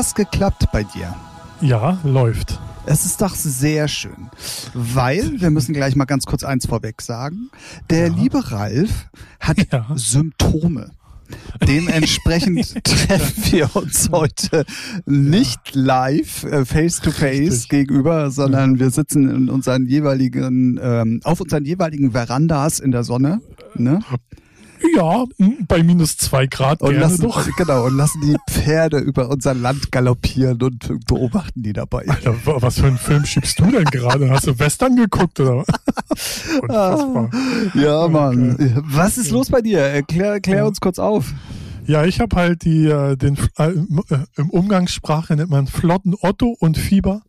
das geklappt bei dir? Ja, läuft. Es ist doch sehr schön, weil wir müssen gleich mal ganz kurz eins vorweg sagen. Der Ja. liebe Ralf hat Ja. Symptome. Dementsprechend treffen wir uns heute nicht live äh, face to face Richtig. gegenüber, sondern wir sitzen in unseren jeweiligen ähm, auf unseren jeweiligen Verandas in der Sonne, ne? Ja, m, bei minus zwei Grad Und lassen, doch. genau, und lassen die Pferde über unser Land galoppieren und beobachten die dabei. Alter, wa- was für einen Film schiebst du denn gerade? Hast du Western geguckt oder? Unfassbar. Ja, Okay. Mann. Was ist los bei dir? Erklär, Ja. uns kurz auf. Ja, ich habe halt die, äh, den, äh, im- äh, im Umgangssprache nennt man flotten Otto und Fieber.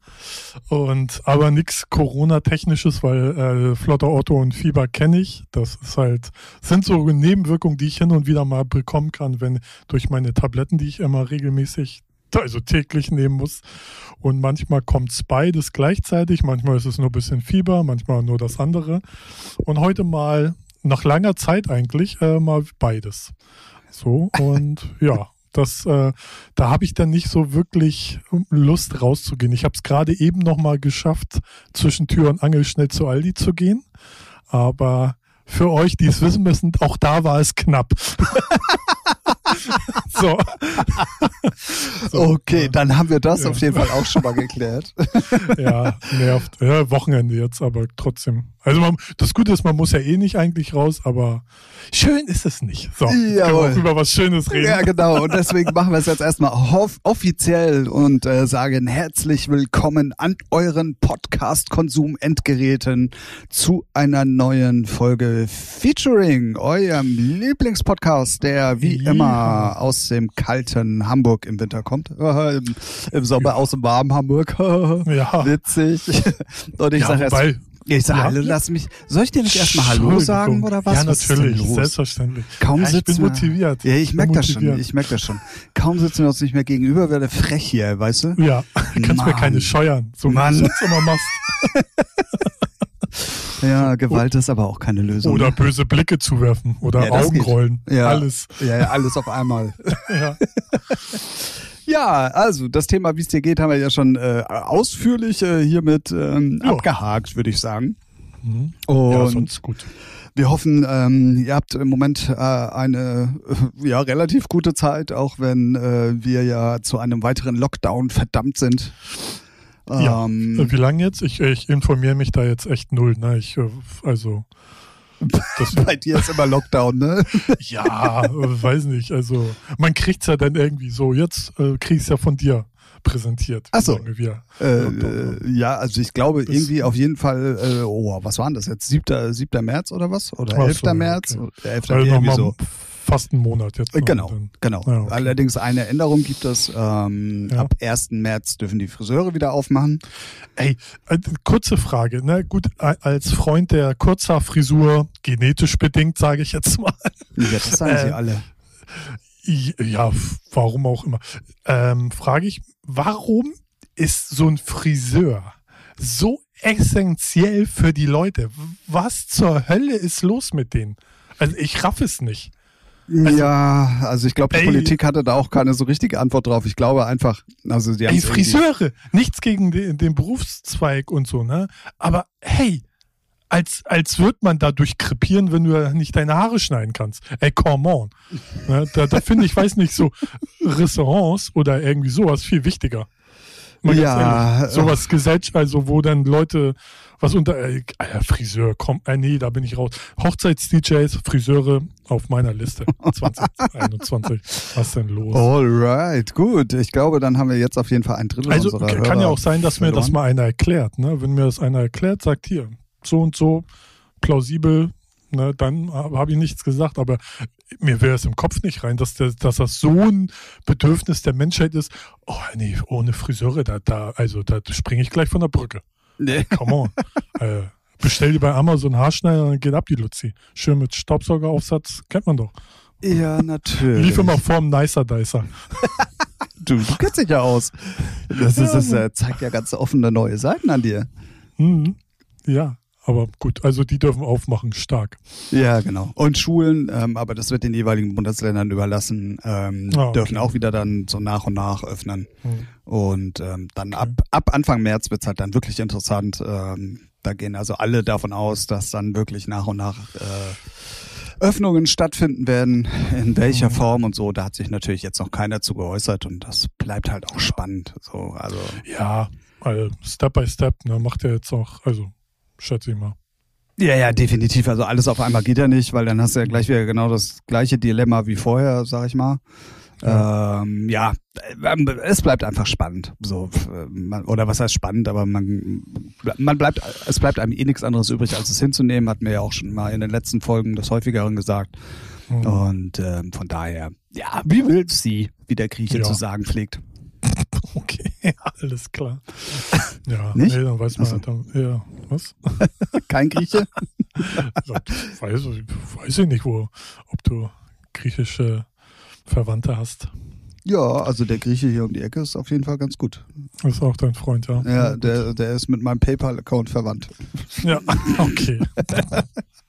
Und aber nichts Corona-technisches, weil äh, flotter Otto und Fieber kenne ich. Das ist halt, sind so Nebenwirkungen, die ich hin und wieder mal bekommen kann, wenn durch meine Tabletten, die ich immer regelmäßig, also täglich nehmen muss. Und manchmal kommt's beides gleichzeitig, manchmal ist es nur ein bisschen Fieber, manchmal nur das andere. Und heute mal, nach langer Zeit eigentlich, äh, mal beides. So, und ja, das, äh, da habe ich dann nicht so wirklich Lust rauszugehen. Ich habe es gerade eben noch mal geschafft, zwischen Tür und Angel schnell zu Aldi zu gehen. Aber für euch, die es wissen müssen, auch da war es knapp. so. so. Okay, dann haben wir das Ja. auf jeden Fall auch schon mal geklärt. Ja, nervt. Ja, Wochenende jetzt, aber trotzdem. Also man, das Gute ist, man muss ja eh nicht eigentlich raus, aber schön ist es nicht. So, wir Jawohl. auch über was Schönes reden. Ja, genau. Und deswegen machen wir es jetzt erstmal offiziell und äh, sagen herzlich willkommen an euren Podcast-Konsum-Endgeräten zu einer neuen Folge Featuring, eurem Lieblingspodcast, der wie Ja. immer aus dem kalten Hamburg im Winter kommt. Im, Sommer aus dem warmen Hamburg. Ja. Witzig. Und ich ja, sage erst, ich sage, hallo, lass mich, soll ich dir nicht erstmal Hallo sagen oder was? Ja, Was natürlich, los? selbstverständlich. Kaum ja, ich bin sitzen wir- motiviert. Ja, ich bin merke das schon. Ich merke das schon. Kaum sitzen wir uns nicht mehr gegenüber, werde frech hier, weißt du? Ja, kannst mir keine scheuern, so Mann. wie du es immer machst. Ja, Gewalt ist aber auch keine Lösung. Oder böse Blicke zuwerfen oder Ja, das. Augenrollen. Ja. Alles. ja, ja, alles auf einmal. Ja. Ja, also das Thema, wie es dir geht, haben wir ja schon äh, ausführlich äh, hiermit ähm, Ja. abgehakt, würde ich sagen. Mhm. Und ja, sonst gut. wir hoffen, ähm, ihr habt im Moment äh, eine äh, ja relativ gute Zeit, auch wenn äh, wir ja zu einem weiteren Lockdown verdammt sind. Ja. Ähm, Wie lange jetzt? Ich, ich informiere mich da jetzt echt null. Ne? Ich, äh, also, das, bei dir ist immer Lockdown, ne? ja, weiß nicht. Also, man kriegt's ja dann irgendwie so. Jetzt äh, ich's ja von dir präsentiert. Ach so. wie lange Wir. Äh, äh, ja, also ich glaube Das- irgendwie auf jeden Fall, äh, oh, was waren das jetzt? 7. 7. März oder was? Oder Ach 11. so, März? okay. Oder 11. Also irgendwie so. Fast einen Monat jetzt. Äh. Genau, genau. Ja, okay. Allerdings eine Änderung gibt es. Ähm, Ja. Ab 1. März dürfen die Friseure wieder aufmachen. Ey, äh, kurze Frage, ne? Gut, äh, als Freund der Kurzhaarfrisur, genetisch bedingt, sage ich jetzt mal. Ja, das sagen sie Äh, alle. Ja, warum auch immer. Ähm, frage ich, warum ist so ein Friseur so essentiell für die Leute? Was zur Hölle ist los mit denen? Also ich raff es nicht. Also- ja, also ich glaube, die Ey. Politik hatte da auch keine so richtige Antwort drauf. Ich glaube einfach, also die Ey, Friseure, nichts gegen den, den Berufszweig und so, ne? Aber hey, als, als wird man dadurch krepieren, wenn du nicht deine Haare schneiden kannst. Ey, come on. Ne? Da, da finde ich, weiß nicht, so Restaurants oder irgendwie sowas viel wichtiger. Mal Ja, ehrlich. Sowas Gesellschaft, also wo dann Leute was unter, äh, Alter, Friseur, komm, äh, nee, da bin ich raus. Hochzeits-DJs, Friseure auf meiner Liste. 2021. Was denn los? Alright, gut. Ich glaube, dann haben wir jetzt auf jeden Fall ein Drittel Also unserer kann ja Hörer auch sein, dass mir das verloren. mal einer erklärt. Ne? Wenn mir das einer erklärt, sagt hier, so und so, plausibel, ne, dann habe hab ich nichts gesagt. Aber mir wäre es im Kopf nicht rein, dass, der, dass das so ein Bedürfnis der Menschheit ist. Oh nee, ohne Friseure, da, da, also da springe ich gleich von der Brücke. Nee. Come on. äh, bestell dir bei Amazon Haarschneider, dann geht ab die Luzi. Schön mit Staubsaugeraufsatz, kennt man doch. Ja, natürlich. Lief immer vorm Nicer Dicer. Du, du kennst dich ja aus. Das, ist, das äh, zeigt ja ganz offene neue Seiten an dir. Mhm. Ja, Aber gut, also die dürfen aufmachen, stark. Ja, genau. Und Schulen, ähm, aber das wird den jeweiligen Bundesländern überlassen, ähm, ah, okay. dürfen auch wieder dann so nach und nach öffnen. Hm. Und ähm, dann ab, ab Anfang März wird's halt dann wirklich interessant. Ähm, da gehen also alle davon aus, dass dann wirklich nach und nach äh, Öffnungen stattfinden werden, in welcher mhm. Form und so. Da hat sich natürlich jetzt noch keiner zu geäußert und das bleibt halt auch spannend. So, also ja, also Step by Step, ne, macht er jetzt auch, also schätze ich mal. Ja, ja, definitiv. Also alles auf einmal geht ja nicht, weil dann hast du ja gleich wieder genau das gleiche Dilemma wie vorher, sag ich mal. Ja. Ähm, ja, es bleibt einfach spannend. So, oder was heißt spannend, aber man, man bleibt, es bleibt einem eh nichts anderes übrig, als es hinzunehmen, hat mir ja auch schon mal in den letzten Folgen des häufigeren gesagt. Mhm. Und ähm, von daher, ja, wie will sie, wie der Grieche ja. zu sagen pflegt. Okay, alles klar. Ja, nicht? Nee, dann weiß man, also. dann, ja, was? Kein Grieche? weiß, weiß ich nicht, wo, ob du griechische Verwandte hast. Ja, also der Grieche hier um die Ecke ist auf jeden Fall ganz gut. Ist auch dein Freund, ja. Ja, der, der ist mit meinem PayPal-Account verwandt. Ja, okay.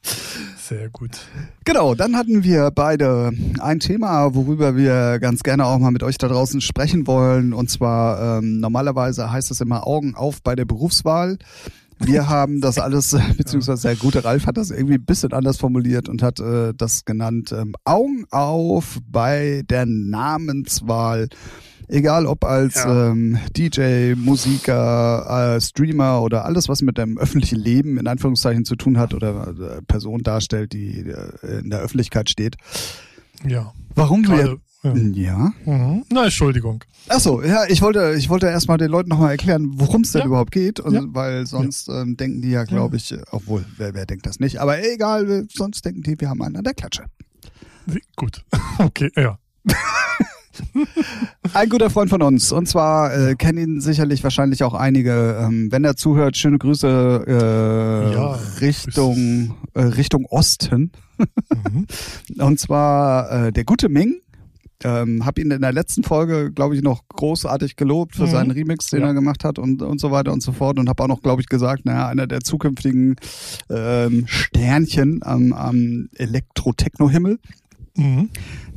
Sehr gut. Genau, dann hatten wir beide ein Thema, worüber wir ganz gerne auch mal mit euch da draußen sprechen wollen. Und zwar ähm, normalerweise heißt es immer Augen auf bei der Berufswahl. Wir haben das alles, beziehungsweise der gute Ralf hat das irgendwie ein bisschen anders formuliert und hat äh, das genannt ähm, Augen auf bei der Namenswahl. Egal ob als ja. ähm, DJ, Musiker, äh, Streamer oder alles, was mit dem öffentlichen Leben in Anführungszeichen zu tun hat oder äh, Person darstellt, die äh, in der Öffentlichkeit steht. Ja. Warum Gerade, wir. Ja. ja. Mhm. Na, Entschuldigung. Achso, ja, ich wollte, ich wollte erstmal den Leuten nochmal erklären, worum es denn ja. überhaupt geht, und, ja. weil sonst ähm, denken die ja, glaube ich, obwohl, wer, wer denkt das nicht, aber egal, sonst denken die, wir haben einen an der Klatsche. Gut, okay, ja. Ein guter Freund von uns. Und zwar äh, kennen ihn sicherlich wahrscheinlich auch einige. Ähm, wenn er zuhört, schöne Grüße äh, ja, Richtung, äh, Richtung Osten. Mhm. Und zwar äh, der gute Ming. Ähm, hab ihn in der letzten Folge, glaube ich, noch großartig gelobt für mhm. seinen Remix, den ja. er gemacht hat und, und so weiter und so fort. Und habe auch noch, glaube ich, gesagt, naja, einer der zukünftigen ähm, Sternchen am, am Elektro-Techno-Himmel. Mhm.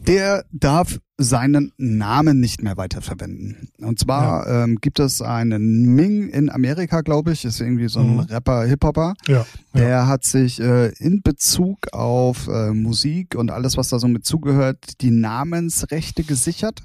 Der darf seinen Namen nicht mehr weiterverwenden. Und zwar ja. ähm, gibt es einen Ming in Amerika, glaube ich, ist irgendwie so ein mhm. Rapper, Hip-Hopper. Ja, der ja. hat sich äh, in Bezug auf äh, Musik und alles, was da so mit zugehört, die Namensrechte gesichert.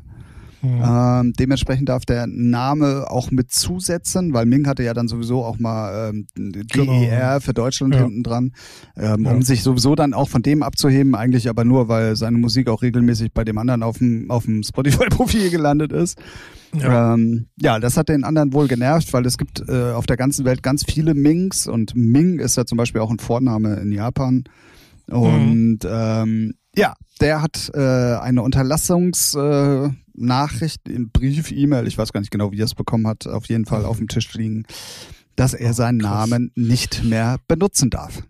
Mhm. Ähm, dementsprechend darf der Name auch mit zusetzen, weil Ming hatte ja dann sowieso auch mal ähm, genau. GER für Deutschland ja. hinten dran, ähm, ja. um sich sowieso dann auch von dem abzuheben, eigentlich aber nur, weil seine Musik auch regelmäßig bei dem anderen auf dem, auf dem Spotify-Profil gelandet ist. Ja. Ähm, ja, das hat den anderen wohl genervt, weil es gibt äh, auf der ganzen Welt ganz viele Mings und Ming ist ja zum Beispiel auch ein Vorname in Japan. Und mhm. ähm, ja, der hat äh, eine Unterlassungsnachricht äh, im Brief, E-Mail, ich weiß gar nicht genau, wie er es bekommen hat, auf jeden Fall auf dem Tisch liegen, dass er seinen Namen nicht mehr benutzen darf.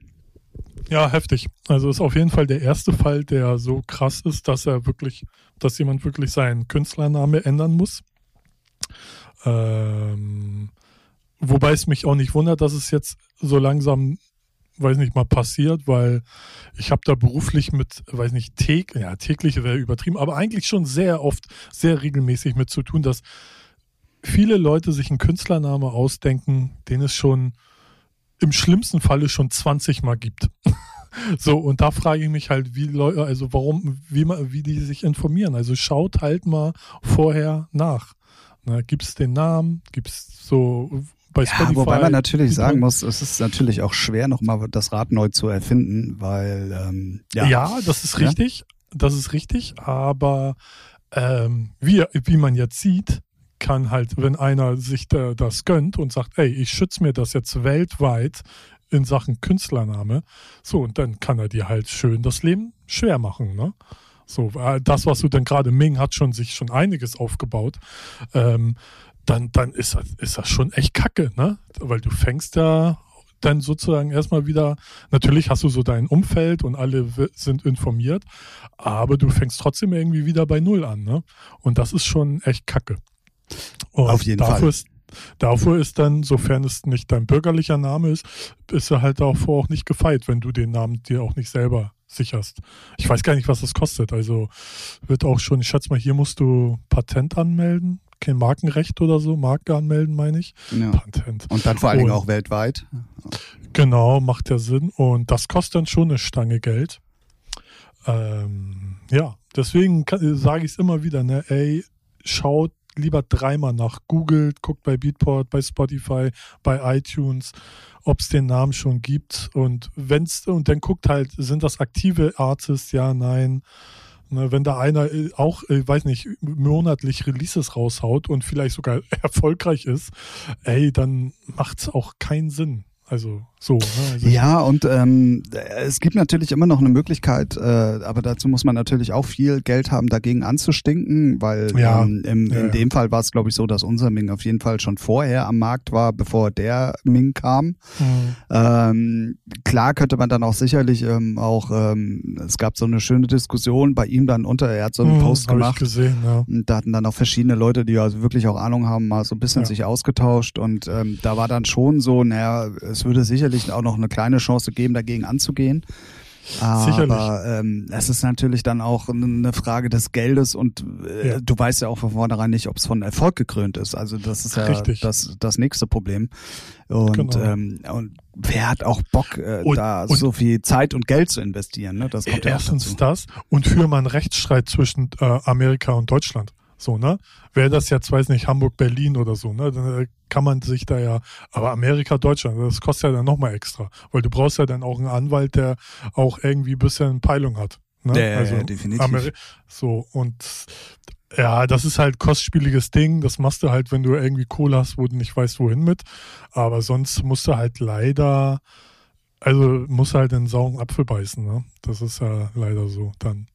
Ja, heftig. Also ist auf jeden Fall der erste Fall, der so krass ist, dass er wirklich, dass jemand wirklich seinen Künstlername ändern muss. Ähm, wobei es mich auch nicht wundert, dass es jetzt so langsam weiß nicht, mal passiert, weil ich habe da beruflich mit, weiß nicht, täglich, ja, täglich wäre übertrieben, aber eigentlich schon sehr oft, sehr regelmäßig mit zu tun, dass viele Leute sich einen Künstlername ausdenken, den es schon im schlimmsten Falle schon 20 Mal gibt. so, und da frage ich mich halt, wie Leute, also warum, wie, wie die sich informieren. Also schaut halt mal vorher nach. Gibt es den Namen? Gibt es so bei Spotify. Ja, wobei man natürlich sagen muss, es ist natürlich auch schwer, nochmal das Rad neu zu erfinden, weil ähm, ja. ja, das ist richtig, das ist richtig, aber ähm, wie, wie man jetzt sieht, kann halt, wenn einer sich da, das gönnt und sagt, ey, ich schütze mir das jetzt weltweit in Sachen Künstlername, so, und dann kann er dir halt schön das Leben schwer machen, ne? So, äh, das, was du dann gerade, Ming hat schon sich schon einiges aufgebaut. Ähm, dann, dann ist, das, ist das schon echt kacke, ne? Weil du fängst da dann sozusagen erstmal wieder, natürlich hast du so dein Umfeld und alle sind informiert, aber du fängst trotzdem irgendwie wieder bei Null an, ne? Und das ist schon echt kacke. Und Auf jeden dafür Fall. Ist, Davor ist dann, sofern es nicht dein bürgerlicher Name ist, ist er halt davor auch nicht gefeit, wenn du den Namen dir auch nicht selber sicherst. Ich weiß gar nicht, was das kostet. Also wird auch schon, ich schätze mal, hier musst du Patent anmelden. Kein Markenrecht oder so, Marke anmelden, meine ich. Ja. Patent. Und dann vor allen Dingen auch weltweit. Genau, macht ja Sinn. Und das kostet dann schon eine Stange Geld. Ähm, ja, deswegen sage ich es immer wieder, ne, ey, schaut lieber dreimal nach. Googelt, guckt bei Beatport, bei Spotify, bei iTunes, ob es den Namen schon gibt. Und wenn's, und dann guckt halt, sind das aktive Artists? Ja, nein. Ne, wenn da einer äh, auch, äh, weiß nicht, monatlich Releases raushaut und vielleicht sogar erfolgreich ist, ey, dann macht es auch keinen Sinn. Also so. Ne? Also ja, und ähm, es gibt natürlich immer noch eine Möglichkeit, äh, aber dazu muss man natürlich auch viel Geld haben, dagegen anzustinken, weil ja. ähm, im, ja, in ja. dem Fall war es, glaube ich, so, dass unser Ming auf jeden Fall schon vorher am Markt war, bevor der Ming kam. Mhm. Ähm, klar könnte man dann auch sicherlich ähm, auch, ähm, es gab so eine schöne Diskussion bei ihm dann unter, er hat so einen mhm, Post gemacht. Gesehen, ja. Und da hatten dann auch verschiedene Leute, die also wirklich auch Ahnung haben, mal so ein bisschen sich ausgetauscht und ähm, da war dann schon so, naja, es würde sicherlich auch noch eine kleine Chance geben, dagegen anzugehen. Aber ähm, es ist natürlich dann auch eine Frage des Geldes und äh, ja. du weißt ja auch von vornherein nicht, ob es von Erfolg gekrönt ist. Also das ist ja das, das nächste Problem. Und, genau. ähm, und wer hat auch Bock, äh, und, da und so viel Zeit und Geld zu investieren? Ne? Das kommt erstens ja dazu. das und für mal einen Rechtsstreit zwischen äh, Amerika und Deutschland. So, ne? Wäre das jetzt, weiß nicht, Hamburg, Berlin oder so, ne? Dann äh, kann man sich da ja, aber Amerika, Deutschland, das kostet ja dann nochmal extra. Weil du brauchst ja dann auch einen Anwalt, der auch irgendwie ein bisschen Peilung hat. Ne? Ja, also, ja, definitiv. Ameri so, und ja, das ist halt kostspieliges Ding. Das machst du halt, wenn du irgendwie Kohle hast, wo du nicht weißt, wohin mit. Aber sonst musst du halt leider, also musst du halt den sauren Apfel beißen, ne? Das ist ja leider so dann.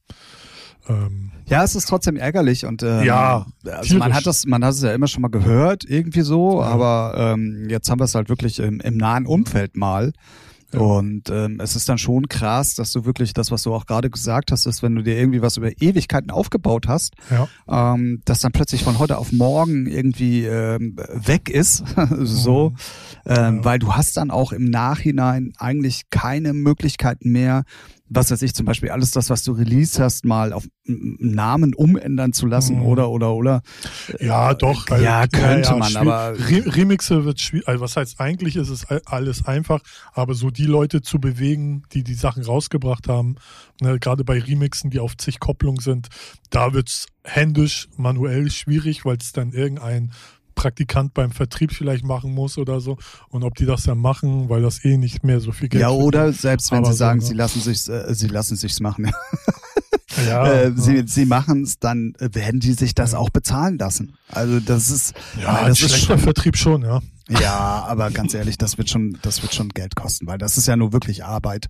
Ähm, ja, es ist trotzdem ärgerlich und ähm, ja, also man hat das, man hat es ja immer schon mal gehört irgendwie so, ja. aber ähm, jetzt haben wir es halt wirklich im, im nahen Umfeld mal. Ja. Und ähm, es ist dann schon krass, dass du wirklich das, was du auch gerade gesagt hast, ist, wenn du dir irgendwie was über Ewigkeiten aufgebaut hast, ja. ähm, dass dann plötzlich von heute auf morgen irgendwie ähm, weg ist, so, mhm. ähm, ja. weil du hast dann auch im Nachhinein eigentlich keine Möglichkeiten mehr, was weiß ich, zum Beispiel alles das, was du released hast, mal auf Namen umändern zu lassen mhm. oder oder oder. Ja, doch. Ja, also, könnte ja, man, aber. Remixe wird schwierig. Also was heißt, eigentlich ist es alles einfach, aber so die Leute zu bewegen, die die Sachen rausgebracht haben, ne, gerade bei Remixen, die auf zig Kopplungen sind, da wird's händisch, manuell schwierig, weil es dann irgendein Praktikant beim Vertrieb vielleicht machen muss oder so. Und ob die das dann machen, weil das eh nicht mehr so viel Geld Ja, oder selbst wenn sie sagen, so, ne? sie lassen sich äh, sie lassen sich's machen. ja, äh, sie, sie machen es, dann werden die sich das ja. auch bezahlen lassen. Also das ist ja das ist schlechter Vertrieb schon, ja. Ja, aber ganz ehrlich, das wird schon, das wird schon Geld kosten, weil das ist ja nur wirklich Arbeit,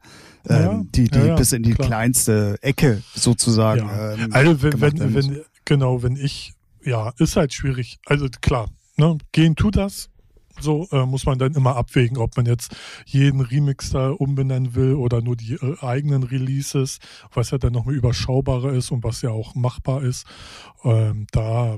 ähm, ja, die, die ja, bis in die klar. kleinste Ecke sozusagen. Ähm, also wenn, wenn, wenn, genau, wenn ich ja, ist halt schwierig. Also klar, ne, gehen tut das. So äh, muss man dann immer abwägen, ob man jetzt jeden Remix da umbenennen will oder nur die äh, eigenen Releases, was ja dann nochmal überschaubarer ist und was ja auch machbar ist. Ähm, da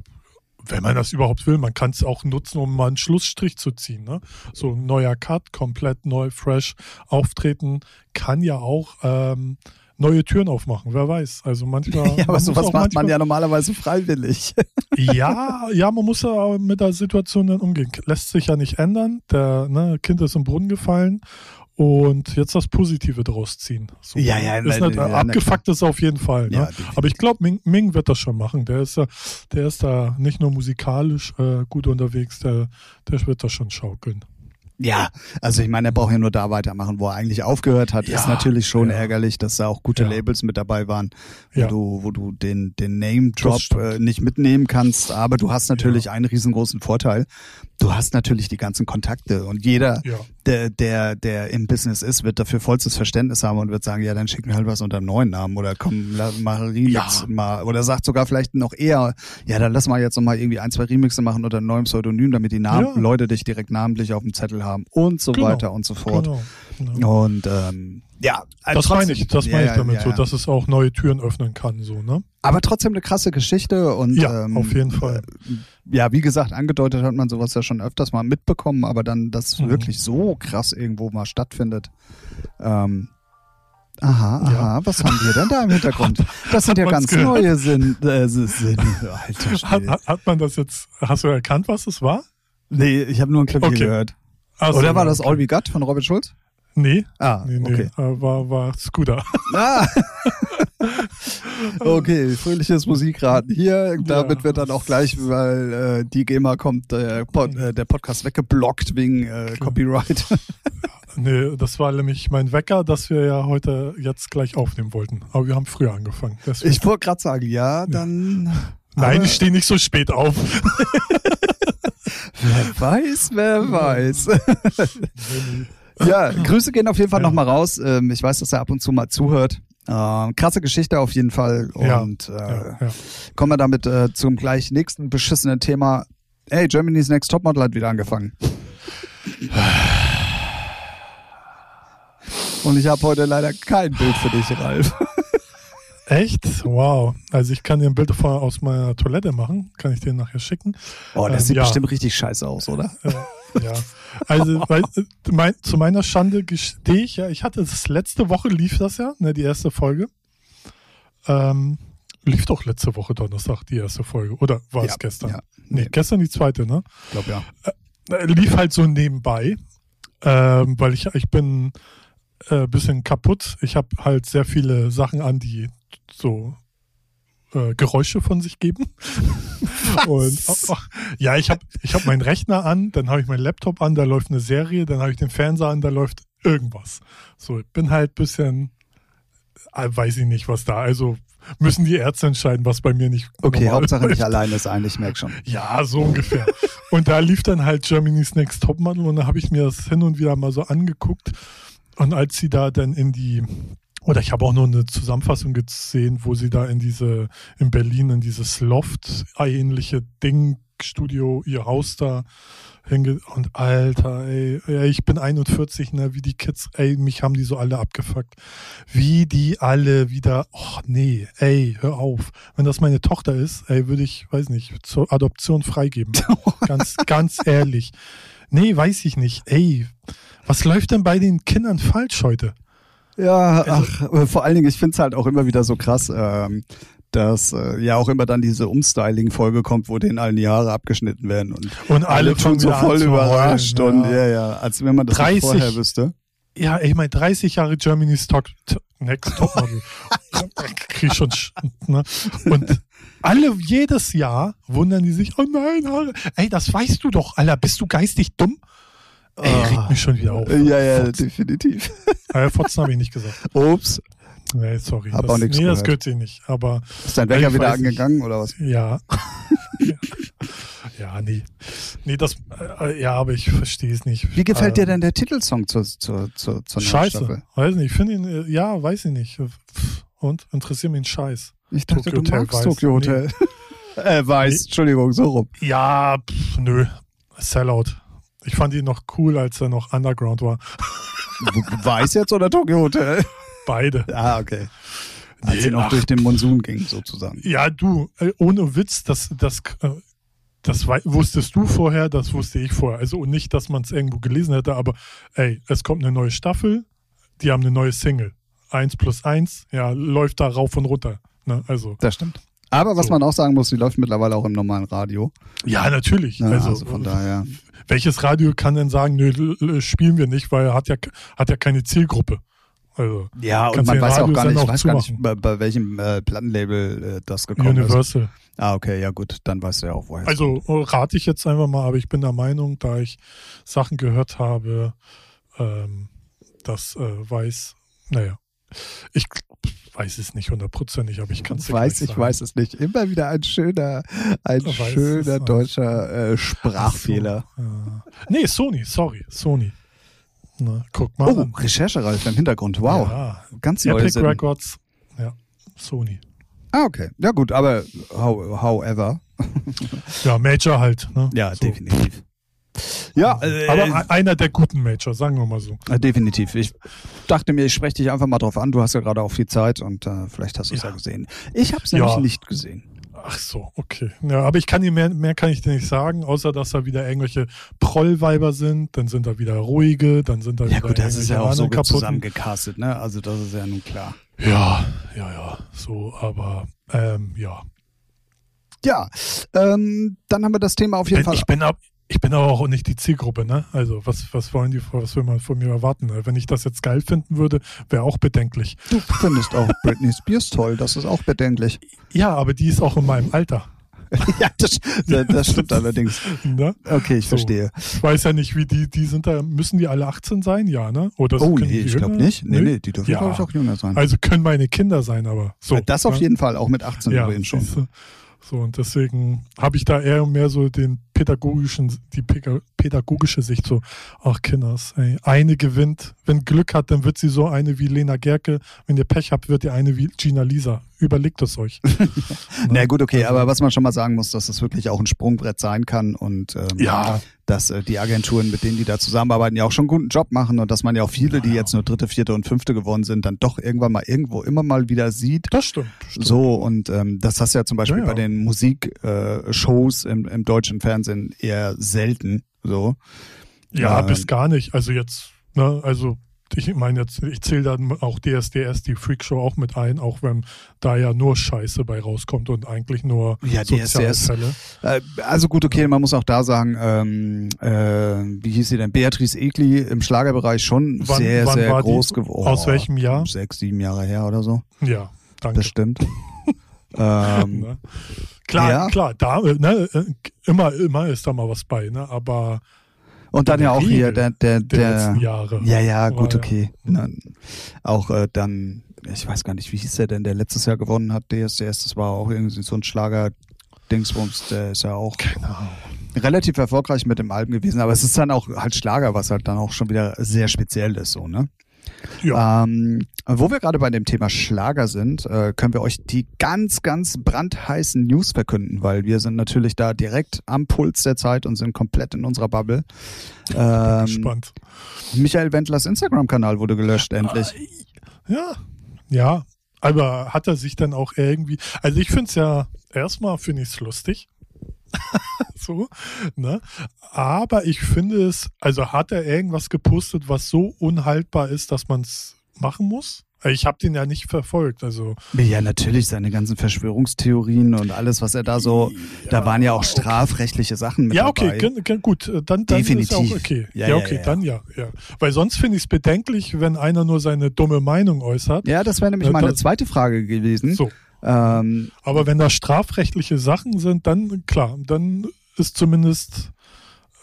wenn man das überhaupt will, man kann es auch nutzen, um mal einen Schlussstrich zu ziehen. Ne? So ein neuer Cut, komplett neu, fresh auftreten, kann ja auch ähm, neue Türen aufmachen, wer weiß. Also manchmal. ja, aber sowas macht manchmal, man ja normalerweise freiwillig. ja, ja, man muss ja mit der Situation dann umgehen. Lässt sich ja nicht ändern. Der ne, Kind ist im Brunnen gefallen und jetzt das Positive draus ziehen. So, ja, ja, ist nicht, ja, abgefuckt ist auf jeden Fall. Ne? Ja, Aber ich glaube, Ming, Ming, wird das schon machen. Der ist, der ist da nicht nur musikalisch äh, gut unterwegs, der, der wird das schon schaukeln. Ja, also ich meine, er braucht ja nur da weitermachen, wo er eigentlich aufgehört hat. Ja, ist natürlich schon ja. ärgerlich, dass da auch gute ja. Labels mit dabei waren, wo du, wo du den, den Name Drop äh, nicht mitnehmen kannst. Aber du hast natürlich einen riesengroßen Vorteil. Du hast natürlich die ganzen Kontakte und jeder, der, der, der im Business ist, wird dafür vollstes Verständnis haben und wird sagen, ja, dann schick mir halt was unter einem neuen Namen oder komm, mach Remix mal. Oder sagt sogar vielleicht noch eher, ja, dann lass mal jetzt noch mal irgendwie ein, zwei Remixe machen unter einem neuen Pseudonym, damit die Namen, Leute dich direkt namentlich auf dem Zettel haben und so genau. weiter und so fort. Genau. Genau. Und ähm, ja, also das meine ich, das meine ja, ich damit ja, ja. so, dass es auch neue Türen öffnen kann, so ne. Aber trotzdem eine krasse Geschichte und ja, ähm, auf jeden Fall. Ja, wie gesagt, angedeutet hat man sowas ja schon öfters mal mitbekommen, aber dann, dass mhm. wirklich so krass irgendwo mal stattfindet. Ähm, aha, aha, ja. was haben wir denn da im Hintergrund? Das sind ja ganz gehört? neue Sinn, äh, Sinn. Alter, hat, hat, man das jetzt, hast du erkannt, was es war? Nee, ich habe nur ein Klavier okay. gehört. So, Oder war das okay. All We Got von Robert Schulz? Nee. Ah, nee, nee. Okay. Äh, war, war Scooter. Ah. okay, fröhliches Musikraten hier. Damit ja. wird dann auch gleich, weil äh, die GEMA kommt, äh, Pod, äh, der Podcast weggeblockt wegen äh, Copyright. nee, das war nämlich mein Wecker, dass wir ja heute jetzt gleich aufnehmen wollten. Aber wir haben früher angefangen. Deswegen. Ich wollte gerade sagen, ja, dann. Ja. Nein, ich stehe nicht so spät auf. wer weiß, wer weiß. Ja, Grüße gehen auf jeden Fall nochmal raus. Ähm, ich weiß, dass er ab und zu mal zuhört. Äh, krasse Geschichte auf jeden Fall. Und ja, äh, ja, kommen wir damit äh, zum gleich nächsten beschissenen Thema. Hey, Germany's Next Topmodel hat wieder angefangen. Und ich habe heute leider kein Bild für dich, Ralf. Echt? Wow. Also ich kann dir ein Bild aus meiner Toilette machen. Kann ich dir nachher schicken. Oh, das ähm, sieht ja. bestimmt richtig scheiße aus, oder? Ja. Also weil, äh, mein, zu meiner Schande gestehe ich ja, ich hatte das letzte Woche lief das ja, ne, die erste Folge. Ähm, lief doch letzte Woche Donnerstag die erste Folge. Oder war ja, es gestern? Ja. Nee, nee, gestern die zweite, ne? Ich glaube ja. Äh, lief halt so nebenbei. Ähm, weil ich, ich bin äh, bisschen kaputt. Ich habe halt sehr viele Sachen an, die so äh, Geräusche von sich geben. Und oh, ja, ich habe ich hab meinen Rechner an, dann habe ich meinen Laptop an, da läuft eine Serie, dann habe ich den Fernseher an, da läuft irgendwas. So, ich bin halt bisschen, äh, weiß ich nicht, was da. Also müssen die Ärzte entscheiden, was bei mir nicht. Okay, Hauptsache läuft. nicht alleine sein, ich merke schon. Ja, so ungefähr. und da lief dann halt Germany's Next Topmodel und da habe ich mir das hin und wieder mal so angeguckt. Und als sie da dann in die oder ich habe auch nur eine Zusammenfassung gesehen, wo sie da in diese, in Berlin, in dieses Loft-ähnliche Ding, Studio, ihr Haus da hinge und Alter, ey, ich bin 41, ne, wie die Kids, ey, mich haben die so alle abgefuckt. Wie die alle wieder, oh nee, ey, hör auf. Wenn das meine Tochter ist, ey, würde ich, weiß nicht, zur Adoption freigeben. ganz, ganz ehrlich. Nee, weiß ich nicht. Ey, was läuft denn bei den Kindern falsch heute? Ja, also, ach, vor allen Dingen, ich finde es halt auch immer wieder so krass, ähm, dass äh, ja auch immer dann diese Umstyling-Folge kommt, wo denen allen die Haare abgeschnitten werden und, und alle, alle schon so voll überrascht ja. und ja, ja, als wenn man das 30, vorher wüsste. Ja, ich meine 30 Jahre Germany's Top, Next Topmodel. Krieg schon, ne? Und alle jedes Jahr wundern die sich, oh nein, Haare. Ey, das weißt du doch, Alter, bist du geistig dumm? Ey, oh. regt mich schon wieder auf. Ja, ja, Fotzen. definitiv. Äh, Fotzen habe ich nicht gesagt. Ups. Nee, sorry. Hab das, auch nichts nee, das gehört sich nicht. Aber ist dein Wecker wieder angegangen nicht. oder was? Ja. ja. ja. nee. Nee, das, äh, ja, aber ich verstehe es nicht. Wie gefällt ähm, dir denn der Titelsong zur, zur, zur, zur Scheiße. Staffel? Weiß nicht. Ich finde ihn, äh, ja, weiß ich nicht. Und interessiert mich ein Scheiß. Ich dachte, Tokyo du Hotel magst weiß. Tokyo Hotel. Nee. äh, weiß, nee. Entschuldigung, so rum. Ja, pff, nö. Sellout. Ich fand ihn noch cool, als er noch Underground war. Weiß jetzt oder Tokyo Hotel? Beide. Ah, okay. Als nee, er noch durch den Monsun ging, sozusagen. Ja, du, äh, ohne Witz, das, das, äh, das wusstest du vorher, das wusste ich vorher. Also nicht, dass man es irgendwo gelesen hätte, aber ey, es kommt eine neue Staffel, die haben eine neue Single. Eins plus eins, ja, läuft da rauf und runter. Ne? Also. Das stimmt. Aber was so. man auch sagen muss, die läuft mittlerweile auch im normalen Radio. Ja, natürlich. Ja, also, also, von daher. Welches Radio kann denn sagen, nö, spielen wir nicht, weil er hat ja, hat ja keine Zielgruppe. Also, ja, und man weiß ja auch gar nicht, ich weiß gar nicht, bei, bei welchem äh, Plattenlabel äh, das gekommen Universal. ist. Universal. Ah, okay, ja gut, dann weißt du ja auch, woher. Also rate ich jetzt einfach mal, aber ich bin der Meinung, da ich Sachen gehört habe, ähm, das äh, weiß, naja, ich weiß es nicht hundertprozentig, aber ich kann es Weiß, ich weiß es nicht. Immer wieder ein schöner, ein ich schöner deutscher äh, Sprachfehler. So, ja. Nee, Sony, sorry, Sony. Na, guck mal. Oh, Rechercheralf im Hintergrund. Wow. Ja. Ganz neu. Epic Records. Ja, Sony. Ah, okay. Ja, gut, aber how, however. ja, Major halt. Ne? Ja, so. definitiv. Ja, äh, aber einer der guten Major, sagen wir mal so. Äh, definitiv. Ich dachte mir, ich spreche dich einfach mal drauf an. Du hast ja gerade auch viel Zeit und äh, vielleicht hast du es ja. ja. gesehen. Ich habe es nämlich ja. nicht gesehen. Ach so, okay. Ja, aber ich kann dir mehr, mehr kann ich dir nicht sagen, außer dass da wieder irgendwelche Prollweiber sind, dann sind da wieder ruhige, dann sind da ja, wieder gut, das ist ja auch so zusammengecastet, ne? Also das ist ja nun klar. Ja, ja, ja, so, aber ähm, ja. Ja, ähm, dann haben wir das Thema auf jeden bin, Fall. Ich bin, ab, ich bin aber auch nicht die Zielgruppe, ne? Also was, was wollen die, was will man von mir erwarten? Ne? Wenn ich das jetzt geil finden würde, wäre auch bedenklich. Du findest auch Britney Spears toll, das ist auch bedenklich. Ja, aber die ist auch in meinem Alter. ja, das, das stimmt allerdings. Ne? Okay, ich so. verstehe. Ich weiß ja nicht, wie die, die sind da, müssen die alle 18 sein? Ja, ne? Oder oh, nee, ich glaube nicht. Nee, nee, die dürfen, ja. glaube ich, auch jünger sein. Also können meine Kinder sein, aber so. Das auf ne? jeden Fall, auch mit 18 ja, übrigens schon. So, und deswegen habe ich da eher mehr so den pädagogischen, die pädagogische Sicht so, ach Kinders, ey, eine gewinnt. Wenn Glück hat, dann wird sie so eine wie Lena Gerke. Wenn ihr Pech habt, wird ihr eine wie Gina Lisa. Überlegt es euch. Na gut, okay, also, aber was man schon mal sagen muss, dass es wirklich auch ein Sprungbrett sein kann und ähm, ja. dass äh, die Agenturen, mit denen die da zusammenarbeiten, ja auch schon einen guten Job machen und dass man ja auch viele, die jetzt nur dritte, vierte und fünfte geworden sind, dann doch irgendwann mal irgendwo immer mal wieder sieht. Das stimmt. Das stimmt. So, und ähm, das hast du ja zum Beispiel ja, ja. bei den Musikshows äh, im, im deutschen Fernsehen eher selten. So. Ja, äh, bis gar nicht. Also jetzt, ne, also ich meine jetzt, ich zähle dann auch DSDS, die Freakshow auch mit ein, auch wenn da ja nur Scheiße bei rauskommt und eigentlich nur ja, DSDS. Äh, also gut, okay, man muss auch da sagen, ähm, äh, wie hieß sie denn? Beatrice Egli im Schlagerbereich schon wann, sehr, wann sehr groß geworden. Aus welchem Jahr? Sechs, sieben Jahre her oder so. Ja, danke. Bestimmt. ähm, ne? Klar, ja. klar, da, ne, immer, immer ist da mal was bei, ne? Aber und dann ja auch hier der, der, der, der Jahre. Ja, ja, gut, okay. Ja. Auch äh, dann, ich weiß gar nicht, wie hieß der denn, der letztes Jahr gewonnen hat, DSDS, das war auch irgendwie so ein Schlager Dingsbums, der ist ja auch genau. relativ erfolgreich mit dem Alben gewesen, aber es ist dann auch halt Schlager, was halt dann auch schon wieder sehr speziell ist, so, ne? Ja. Ähm, wo wir gerade bei dem Thema Schlager sind, äh, können wir euch die ganz, ganz brandheißen News verkünden, weil wir sind natürlich da direkt am Puls der Zeit und sind komplett in unserer Bubble. Ähm, Spannend. Michael Wendlers Instagram-Kanal wurde gelöscht, endlich. Ja, ja. Aber hat er sich dann auch irgendwie, also ich finde es ja, erstmal finde ich es lustig. so, ne? Aber ich finde es, also hat er irgendwas gepostet, was so unhaltbar ist, dass man es machen muss? Ich habe den ja nicht verfolgt, also. Ja, natürlich, seine ganzen Verschwörungstheorien und alles, was er da so, ja, da waren ja auch strafrechtliche okay. Sachen mit Ja, okay, dabei. gut, dann, dann Definitiv. ist auch okay. Ja, ja okay, ja, dann ja, ja. Weil sonst finde ich es bedenklich, wenn einer nur seine dumme Meinung äußert. Ja, das wäre nämlich äh, meine zweite Frage gewesen. So. Ähm, Aber wenn da strafrechtliche Sachen sind, dann klar, dann ist zumindest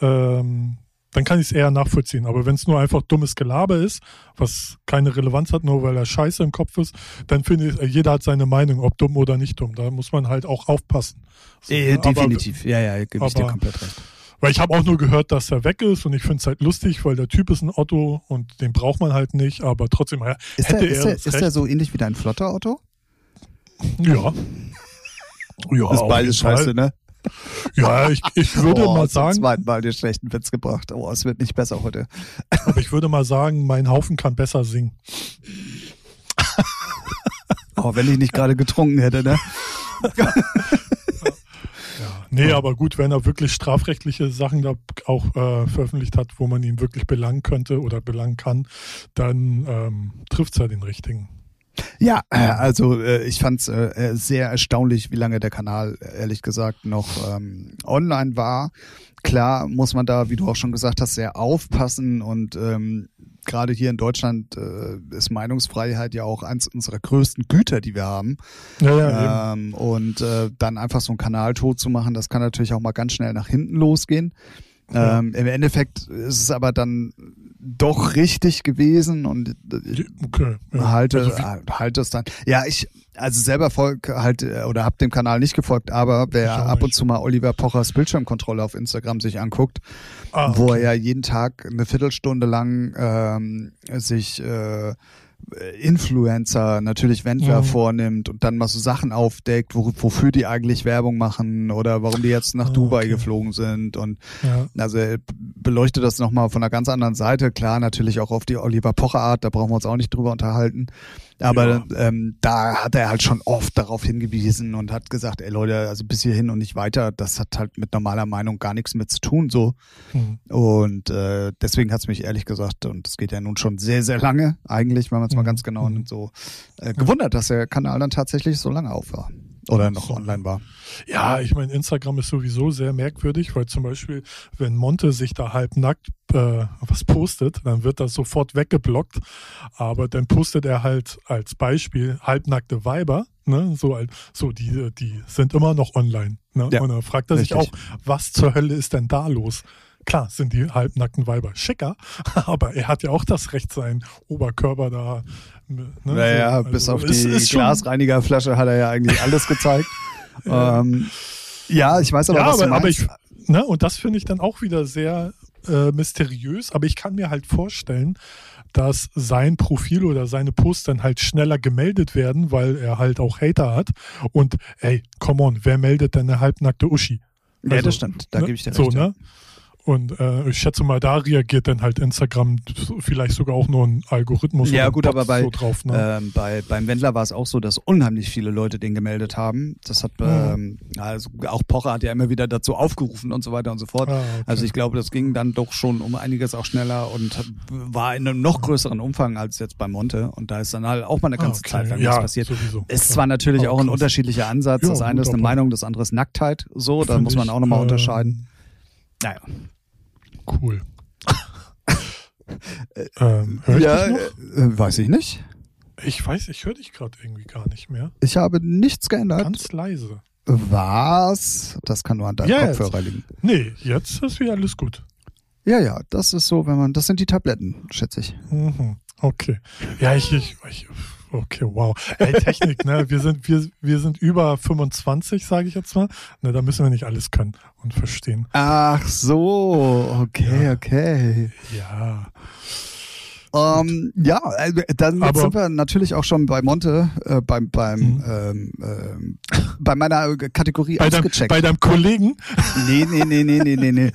ähm, dann kann ich es eher nachvollziehen. Aber wenn es nur einfach dummes Gelaber ist, was keine Relevanz hat, nur weil er scheiße im Kopf ist, dann finde ich, jeder hat seine Meinung, ob dumm oder nicht dumm. Da muss man halt auch aufpassen. So, äh, ne? definitiv, aber, ja, ja, gebe ich dir komplett recht. Weil ich habe auch nur gehört, dass er weg ist und ich finde es halt lustig, weil der Typ ist ein Otto und den braucht man halt nicht, aber trotzdem ja, ist hätte der, er. Ist, der, ist der so ähnlich wie dein flotter Otto? Ja. Ja, ist beides scheiße, ne? Ja, ich, ich würde oh, mal sagen. Zum zweiten Mal den schlechten Witz gebracht. Oh, es wird nicht besser heute. Aber ich würde mal sagen, mein Haufen kann besser singen. Oh, wenn ich nicht gerade getrunken hätte, ne? Ja. Nee, aber gut, wenn er wirklich strafrechtliche Sachen da auch äh, veröffentlicht hat, wo man ihn wirklich belangen könnte oder belangen kann, dann ähm, trifft es ja den richtigen. Ja, äh, also äh, ich fand es äh, sehr erstaunlich, wie lange der Kanal ehrlich gesagt noch ähm, online war. Klar muss man da, wie du auch schon gesagt hast, sehr aufpassen und ähm, gerade hier in Deutschland äh, ist Meinungsfreiheit ja auch eins unserer größten Güter, die wir haben. Ja, ja, ähm, und äh, dann einfach so einen Kanal tot zu machen, das kann natürlich auch mal ganz schnell nach hinten losgehen. Ähm, Im Endeffekt ist es aber dann doch richtig gewesen und okay, ja. halte also halte es dann. Ja, ich also selber folg halt äh, oder hab dem Kanal nicht gefolgt, aber wer ab und zu mal Oliver Pochers Bildschirmkontrolle auf Instagram sich anguckt, ah, okay. wo er ja jeden Tag eine Viertelstunde lang ähm, sich äh, äh, Influencer natürlich Wendler mhm. vornimmt und dann mal so Sachen aufdeckt, wo, wofür die eigentlich Werbung machen oder warum die jetzt nach oh, Dubai okay. geflogen sind und ja. also beleuchtet das nochmal von einer ganz anderen Seite. Klar, natürlich auch auf die Oliver Pocher Art, da brauchen wir uns auch nicht drüber unterhalten. Aber ja. ähm, da hat er halt schon oft darauf hingewiesen und hat gesagt, ey Leute, also bis hierhin und nicht weiter, das hat halt mit normaler Meinung gar nichts mit zu tun so. Mhm. Und äh, deswegen hat's mich ehrlich gesagt, und es geht ja nun schon sehr, sehr lange eigentlich, wenn man es mhm. mal ganz genau mhm. nimmt, so äh, gewundert, dass der Kanal dann tatsächlich so lange auf war oder noch online war. Ja, ich meine, Instagram ist sowieso sehr merkwürdig, weil zum Beispiel, wenn Monte sich da halbnackt äh, was postet, dann wird das sofort weggeblockt. Aber dann postet er halt als Beispiel halbnackte Weiber, ne? So, so die, die sind immer noch online. Ne? Ja, Und dann fragt er richtig. sich auch, was zur Hölle ist denn da los? Klar sind die halbnackten Weiber schicker, aber er hat ja auch das Recht, seinen Oberkörper da. Ne, naja, so, also bis auf die Glasreinigerflasche hat er ja eigentlich alles gezeigt. ja. Ähm, ja, ich weiß aber, ja, was aber, du aber ich, ne, Und das finde ich dann auch wieder sehr äh, mysteriös, aber ich kann mir halt vorstellen, dass sein Profil oder seine Posts dann halt schneller gemeldet werden, weil er halt auch Hater hat. Und ey, come on, wer meldet denn eine halbnackte Uschi? Also, ja, das stimmt, da ne? gebe ich dir recht. So, ne? Und äh, ich schätze mal, da reagiert dann halt Instagram vielleicht sogar auch nur ein Algorithmus. Ja, gut, aber bei, so drauf, ne? ähm, bei, beim Wendler war es auch so, dass unheimlich viele Leute den gemeldet haben. Das hat, ähm, also auch Pocher hat ja immer wieder dazu aufgerufen und so weiter und so fort. Ah, okay. Also ich glaube, das ging dann doch schon um einiges auch schneller und war in einem noch größeren Umfang als jetzt bei Monte. Und da ist dann halt auch mal eine ganze ah, okay. Zeit lang ja, was passiert. Sowieso. Ist zwar natürlich auch ein unterschiedlicher Ansatz. Ja, das eine ist eine Meinung, das andere ist Nacktheit. So, da muss man auch nochmal äh, unterscheiden. Naja. Cool. ähm, ich ja? Äh, weiß ich nicht. Ich weiß, ich höre dich gerade irgendwie gar nicht mehr. Ich habe nichts geändert. Ganz leise. Was? Das kann nur an deinem ja, Kopfhörer liegen. Nee, jetzt ist wieder alles gut. Ja, ja, das ist so, wenn man, das sind die Tabletten, schätze ich. Mhm, okay. Ja, ich, ich, ich Okay, wow. Ey, Technik, ne? Wir sind, wir, wir sind über 25, sage ich jetzt mal. Ne, da müssen wir nicht alles können und verstehen. Ach so, okay, ja. okay. Ja. Ähm, ja, also, dann Aber, sind wir natürlich auch schon bei Monte, äh, beim, beim, mhm. ähm, äh, bei meiner Kategorie bei ausgecheckt. Deinem, bei deinem Kollegen? Nee, nee, nee, nee, nee, nee, nee.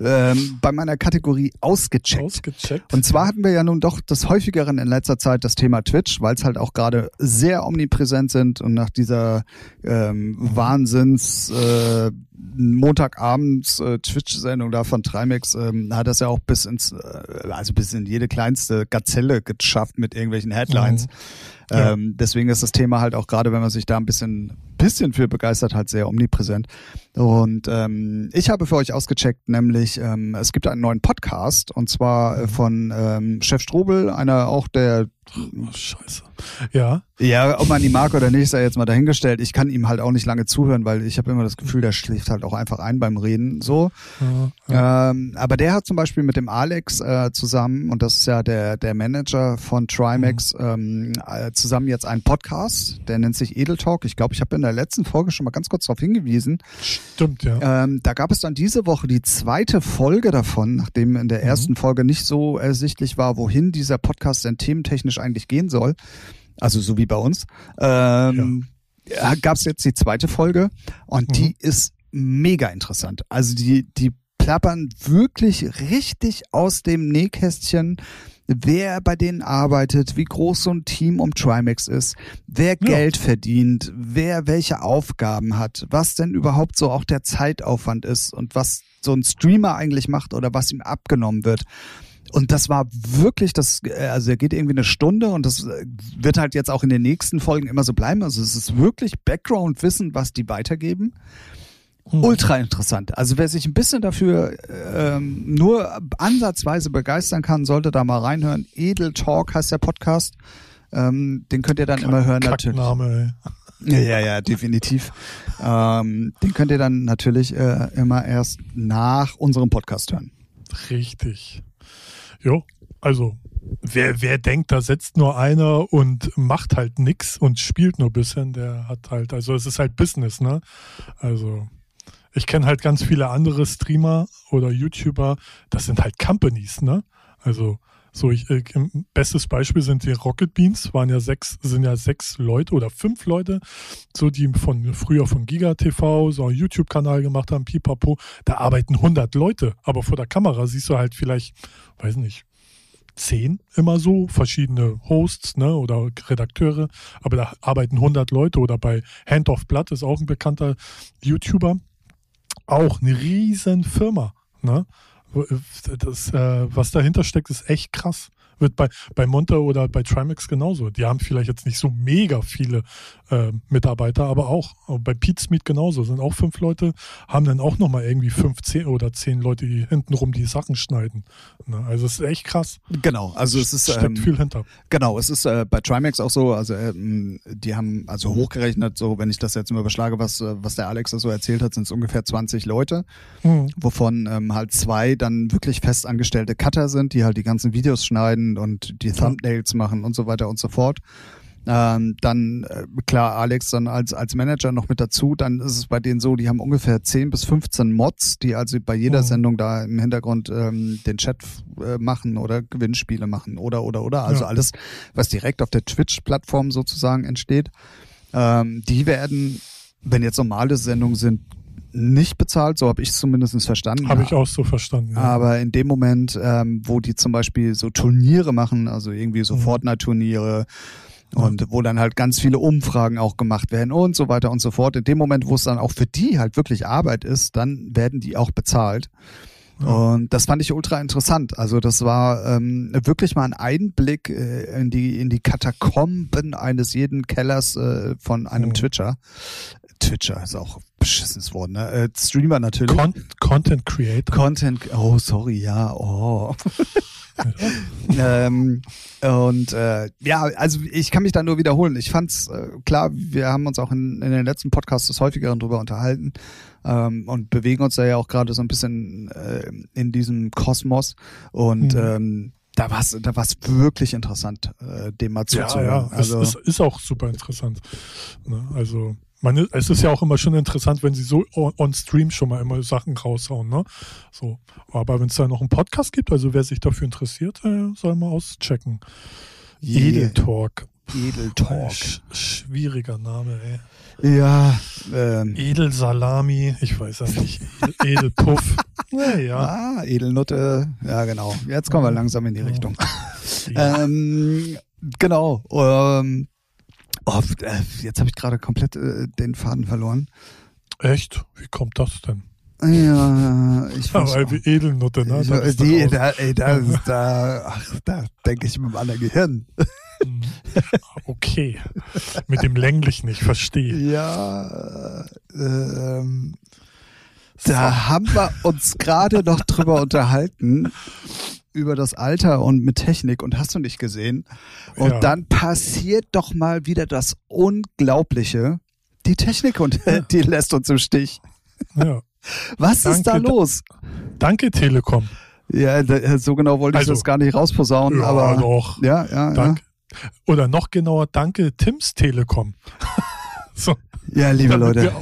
ähm, bei meiner Kategorie ausgecheckt. Ausgecheckt. Und zwar hatten wir ja nun doch des häufigeren in letzter Zeit das Thema Twitch, weil es halt auch gerade sehr omnipräsent sind und nach dieser ähm, Wahnsinns äh, Montagabends äh, Twitch-Sendung da von Trimax ähm, hat das ja auch bis ins, äh, also bis in jede kleinste Gazelle geschafft mit irgendwelchen Headlines. Mhm. Ja. Ähm, deswegen ist das Thema halt auch gerade, wenn man sich da ein bisschen, bisschen für begeistert, halt sehr omnipräsent. Und ähm, ich habe für euch ausgecheckt, nämlich ähm, es gibt einen neuen Podcast und zwar äh, von ähm, Chef Strobel, einer auch der Oh, scheiße. Ja. Ja, ob man ihn mag oder nicht, sei jetzt mal dahingestellt. Ich kann ihm halt auch nicht lange zuhören, weil ich habe immer das Gefühl, der schläft halt auch einfach ein beim Reden. So. Ja, ja. Ähm, aber der hat zum Beispiel mit dem Alex äh, zusammen, und das ist ja der, der Manager von Trimax, mhm. ähm, äh, zusammen jetzt einen Podcast, der nennt sich Edel Talk. Ich glaube, ich habe in der letzten Folge schon mal ganz kurz darauf hingewiesen. Stimmt, ja. Ähm, da gab es dann diese Woche die zweite Folge davon, nachdem in der mhm. ersten Folge nicht so ersichtlich war, wohin dieser Podcast denn thementechnisch eigentlich gehen soll. Also so wie bei uns. Ähm, ja. Gab es jetzt die zweite Folge und mhm. die ist mega interessant. Also die, die plappern wirklich richtig aus dem Nähkästchen wer bei denen arbeitet, wie groß so ein Team um Trimax ist, wer ja. Geld verdient, wer welche Aufgaben hat, was denn überhaupt so auch der Zeitaufwand ist und was so ein Streamer eigentlich macht oder was ihm abgenommen wird. Und das war wirklich, das, äh, also er geht irgendwie eine Stunde und das äh, wird halt jetzt auch in den nächsten Folgen immer so bleiben. Also es ist wirklich Background-Wissen, was die weitergeben. Ultra interessant. Also wer sich ein bisschen dafür ähm, nur ansatzweise begeistern kann, sollte da mal reinhören. Edel Talk heißt der Podcast. Ähm, den könnt ihr dann Kack, immer hören natürlich. Ja, ja, ja, definitiv. ähm, den könnt ihr dann natürlich äh, immer erst nach unserem Podcast hören. Richtig. Jo, also wer, wer denkt, da sitzt nur einer und macht halt nix und spielt nur bisschen, der hat halt, also es ist halt Business, ne? Also ich kenne halt ganz viele andere Streamer oder YouTuber, das sind halt Companies, ne? Also So, ich, äh, bestes Beispiel sind die Rocket Beans, waren ja sechs, sind ja sechs Leute oder fünf Leute, so die von früher von Giga TV, so einen YouTube-Kanal gemacht haben, pipapo. Da arbeiten 100 Leute, aber vor der Kamera siehst du halt vielleicht, weiß nicht, zehn immer so, verschiedene Hosts ne, oder Redakteure, aber da arbeiten 100 Leute oder bei Hand of Blood ist auch ein bekannter YouTuber, auch eine riesen Firma. Ne? Das, äh, was dahinter steckt, ist echt krass. Wird bei, bei Monte oder bei Trimax genauso. Die haben vielleicht jetzt nicht so mega viele äh, Mitarbeiter, aber auch. Bei Pete's Meat genauso. Sind auch fünf Leute, haben dann auch nochmal irgendwie fünf, zehn oder zehn Leute, die hintenrum die Sachen schneiden. Ne? Also es ist echt krass. Genau, also es ist. Steckt ähm, viel hinter. Genau, es ist äh, bei Trimax auch so, also ähm, die haben also hochgerechnet, so wenn ich das jetzt mal überschlage, was, äh, was der Alex da so erzählt hat, sind es ungefähr 20 Leute, mhm. wovon ähm, halt zwei dann wirklich festangestellte Cutter sind, die halt die ganzen Videos schneiden und die Thumbnails machen und so weiter und so fort. Ähm, dann, äh, klar, Alex dann als, als Manager noch mit dazu. Dann ist es bei denen so, die haben ungefähr 10 bis 15 Mods, die also bei jeder mhm. Sendung da im Hintergrund ähm, den Chat äh, machen oder Gewinnspiele machen oder, oder, oder. Also ja. alles, was direkt auf der Twitch-Plattform sozusagen entsteht. Ähm, die werden, wenn jetzt normale Sendungen sind, nicht bezahlt, so habe ich es zumindest verstanden. Habe ich auch so verstanden. Ja. Aber in dem Moment, ähm, wo die zum Beispiel so Turniere machen, also irgendwie so mhm. Fortnite-Turniere und wo dann halt ganz viele Umfragen auch gemacht werden und so weiter und so fort. In dem Moment, wo es dann auch für die halt wirklich Arbeit ist, dann werden die auch bezahlt. Und das fand ich ultra interessant. Also das war ähm, wirklich mal ein Einblick äh, in die in die Katakomben eines jeden Kellers äh, von einem oh. Twitcher. Twitcher ist auch beschissenes Wort, ne? Äh, Streamer natürlich. Con Content Creator. Content, oh sorry, ja, oh. ähm, und äh, ja, also ich kann mich da nur wiederholen. Ich fand's äh, klar, wir haben uns auch in, in den letzten Podcasts des häufigeren drüber unterhalten ähm, und bewegen uns da ja auch gerade so ein bisschen äh, in diesem Kosmos und mhm. ähm, da war es da war's wirklich interessant, äh, dem mal zuzuhören. Ja, ja, also, es, es ist auch super interessant. Ne? Also man, es ist ja auch immer schon interessant, wenn sie so on, on Stream schon mal immer Sachen raushauen, ne? So. Aber wenn es da noch einen Podcast gibt, also wer sich dafür interessiert, äh, soll mal auschecken. Yeah. Edeltalk. Edeltalk. Sch schwieriger Name, ey. Ja. Ähm. Edelsalami, ich weiß ja nicht. Edelpuff. naja. Ah, Edelnutte. Ja, genau. Jetzt kommen wir langsam in die Richtung. Ja. ähm, genau. Ähm, Oh, äh, jetzt habe ich gerade komplett äh, den Faden verloren. Echt? Wie kommt das denn? Ja, ich weiß. Aber wie Edelnutte, ne? Ich, die, da, ey, da, da, ach, da denke ich mit dem anderen Gehirn. Okay. Mit dem länglichen, ich verstehe. Ja, ähm, so. da haben wir uns gerade noch drüber unterhalten, über das Alter und mit Technik und hast du nicht gesehen. Und ja. dann passiert doch mal wieder das Unglaubliche. Die Technik und die lässt uns im Stich. Ja. Was danke, ist da los? Danke, Telekom. Ja, so genau wollte also, ich das gar nicht rausposaunen, ja, aber. Doch. Ja, ja, danke. Oder noch genauer, danke Tims Telekom. so. Ja, liebe Leute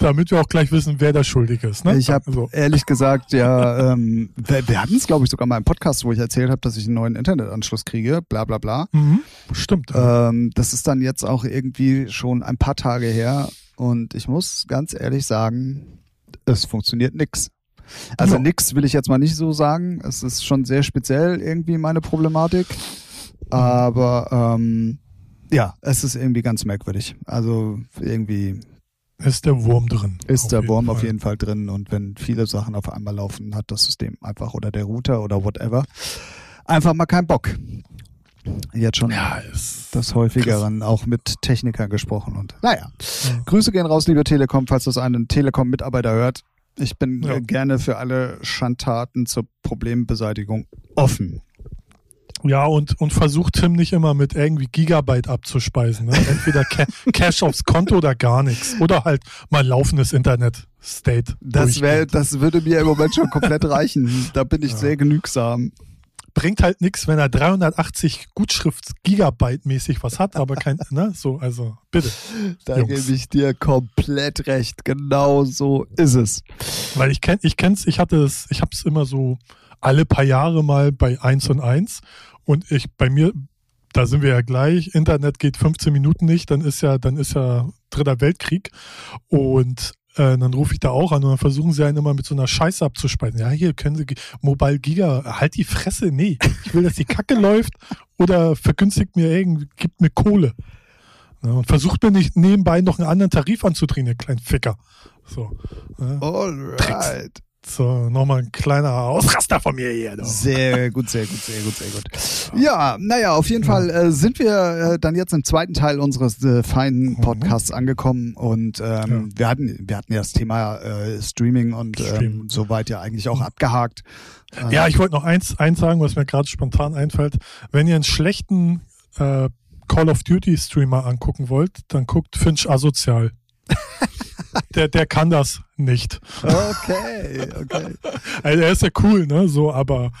damit wir auch gleich wissen, wer da schuldig ist. Ne? Ich habe also. ehrlich gesagt, ja, ähm, wir, wir hatten es, glaube ich, sogar mal im Podcast, wo ich erzählt habe, dass ich einen neuen Internetanschluss kriege, bla bla bla. Mhm, stimmt. Ähm, das ist dann jetzt auch irgendwie schon ein paar Tage her und ich muss ganz ehrlich sagen, es funktioniert nix. Also ja. nix will ich jetzt mal nicht so sagen. Es ist schon sehr speziell irgendwie meine Problematik. Aber ähm, ja, es ist irgendwie ganz merkwürdig. Also irgendwie ist der Wurm drin. Ist der Wurm Fall. auf jeden Fall drin. Und wenn viele Sachen auf einmal laufen, hat das System einfach oder der Router oder whatever einfach mal keinen Bock. Jetzt schon ja, das häufigeren auch mit Technikern gesprochen und naja. Ja. Grüße gehen raus, liebe Telekom, falls das einen Telekom-Mitarbeiter hört. Ich bin ja. gerne für alle Schandtaten zur Problembeseitigung offen. Ja, und, und versucht Tim nicht immer mit irgendwie Gigabyte abzuspeisen. Ne? Entweder Ca Cash aufs Konto oder gar nichts. Oder halt mal laufendes Internet State. Das, wär, das würde mir im Moment schon komplett reichen. Da bin ich ja. sehr genügsam. Bringt halt nichts, wenn er 380 Gutschrift Gigabyte mäßig was hat, aber kein, ne, so, also bitte. Da Jungs. gebe ich dir komplett recht. Genau so ist es. Weil ich kenn, ich kenn's, ich hatte es, ich hab's immer so alle paar Jahre mal bei 1 und 1 und ich bei mir da sind wir ja gleich. Internet geht 15 Minuten nicht, dann ist ja, dann ist ja Dritter Weltkrieg. Und äh, dann rufe ich da auch an und dann versuchen sie einen immer mit so einer Scheiße abzuspeisen. Ja, hier können sie Mobile Giga, halt die Fresse. Nee, ich will, dass die Kacke läuft oder vergünstigt mir irgendwie, gibt mir Kohle. Ja, und versucht mir nicht nebenbei noch einen anderen Tarif anzudrehen, ihr kleinen Ficker. So. Ja. Alright. So, nochmal ein kleiner Ausraster von mir hier. Doch. Sehr gut, sehr gut, sehr gut, sehr gut. Ja, naja, auf jeden ja. Fall äh, sind wir äh, dann jetzt im zweiten Teil unseres äh, feinen mhm. Podcasts mhm. angekommen und ähm, ja. wir hatten wir hatten ja das Thema äh, Streaming und ähm, soweit ja eigentlich auch abgehakt. Ja, ich wollte noch eins, eins sagen, was mir gerade spontan einfällt. Wenn ihr einen schlechten äh, Call of Duty Streamer angucken wollt, dann guckt Finch asozial. der, der kann das nicht. Okay, okay. Also er ist ja cool, ne? So, aber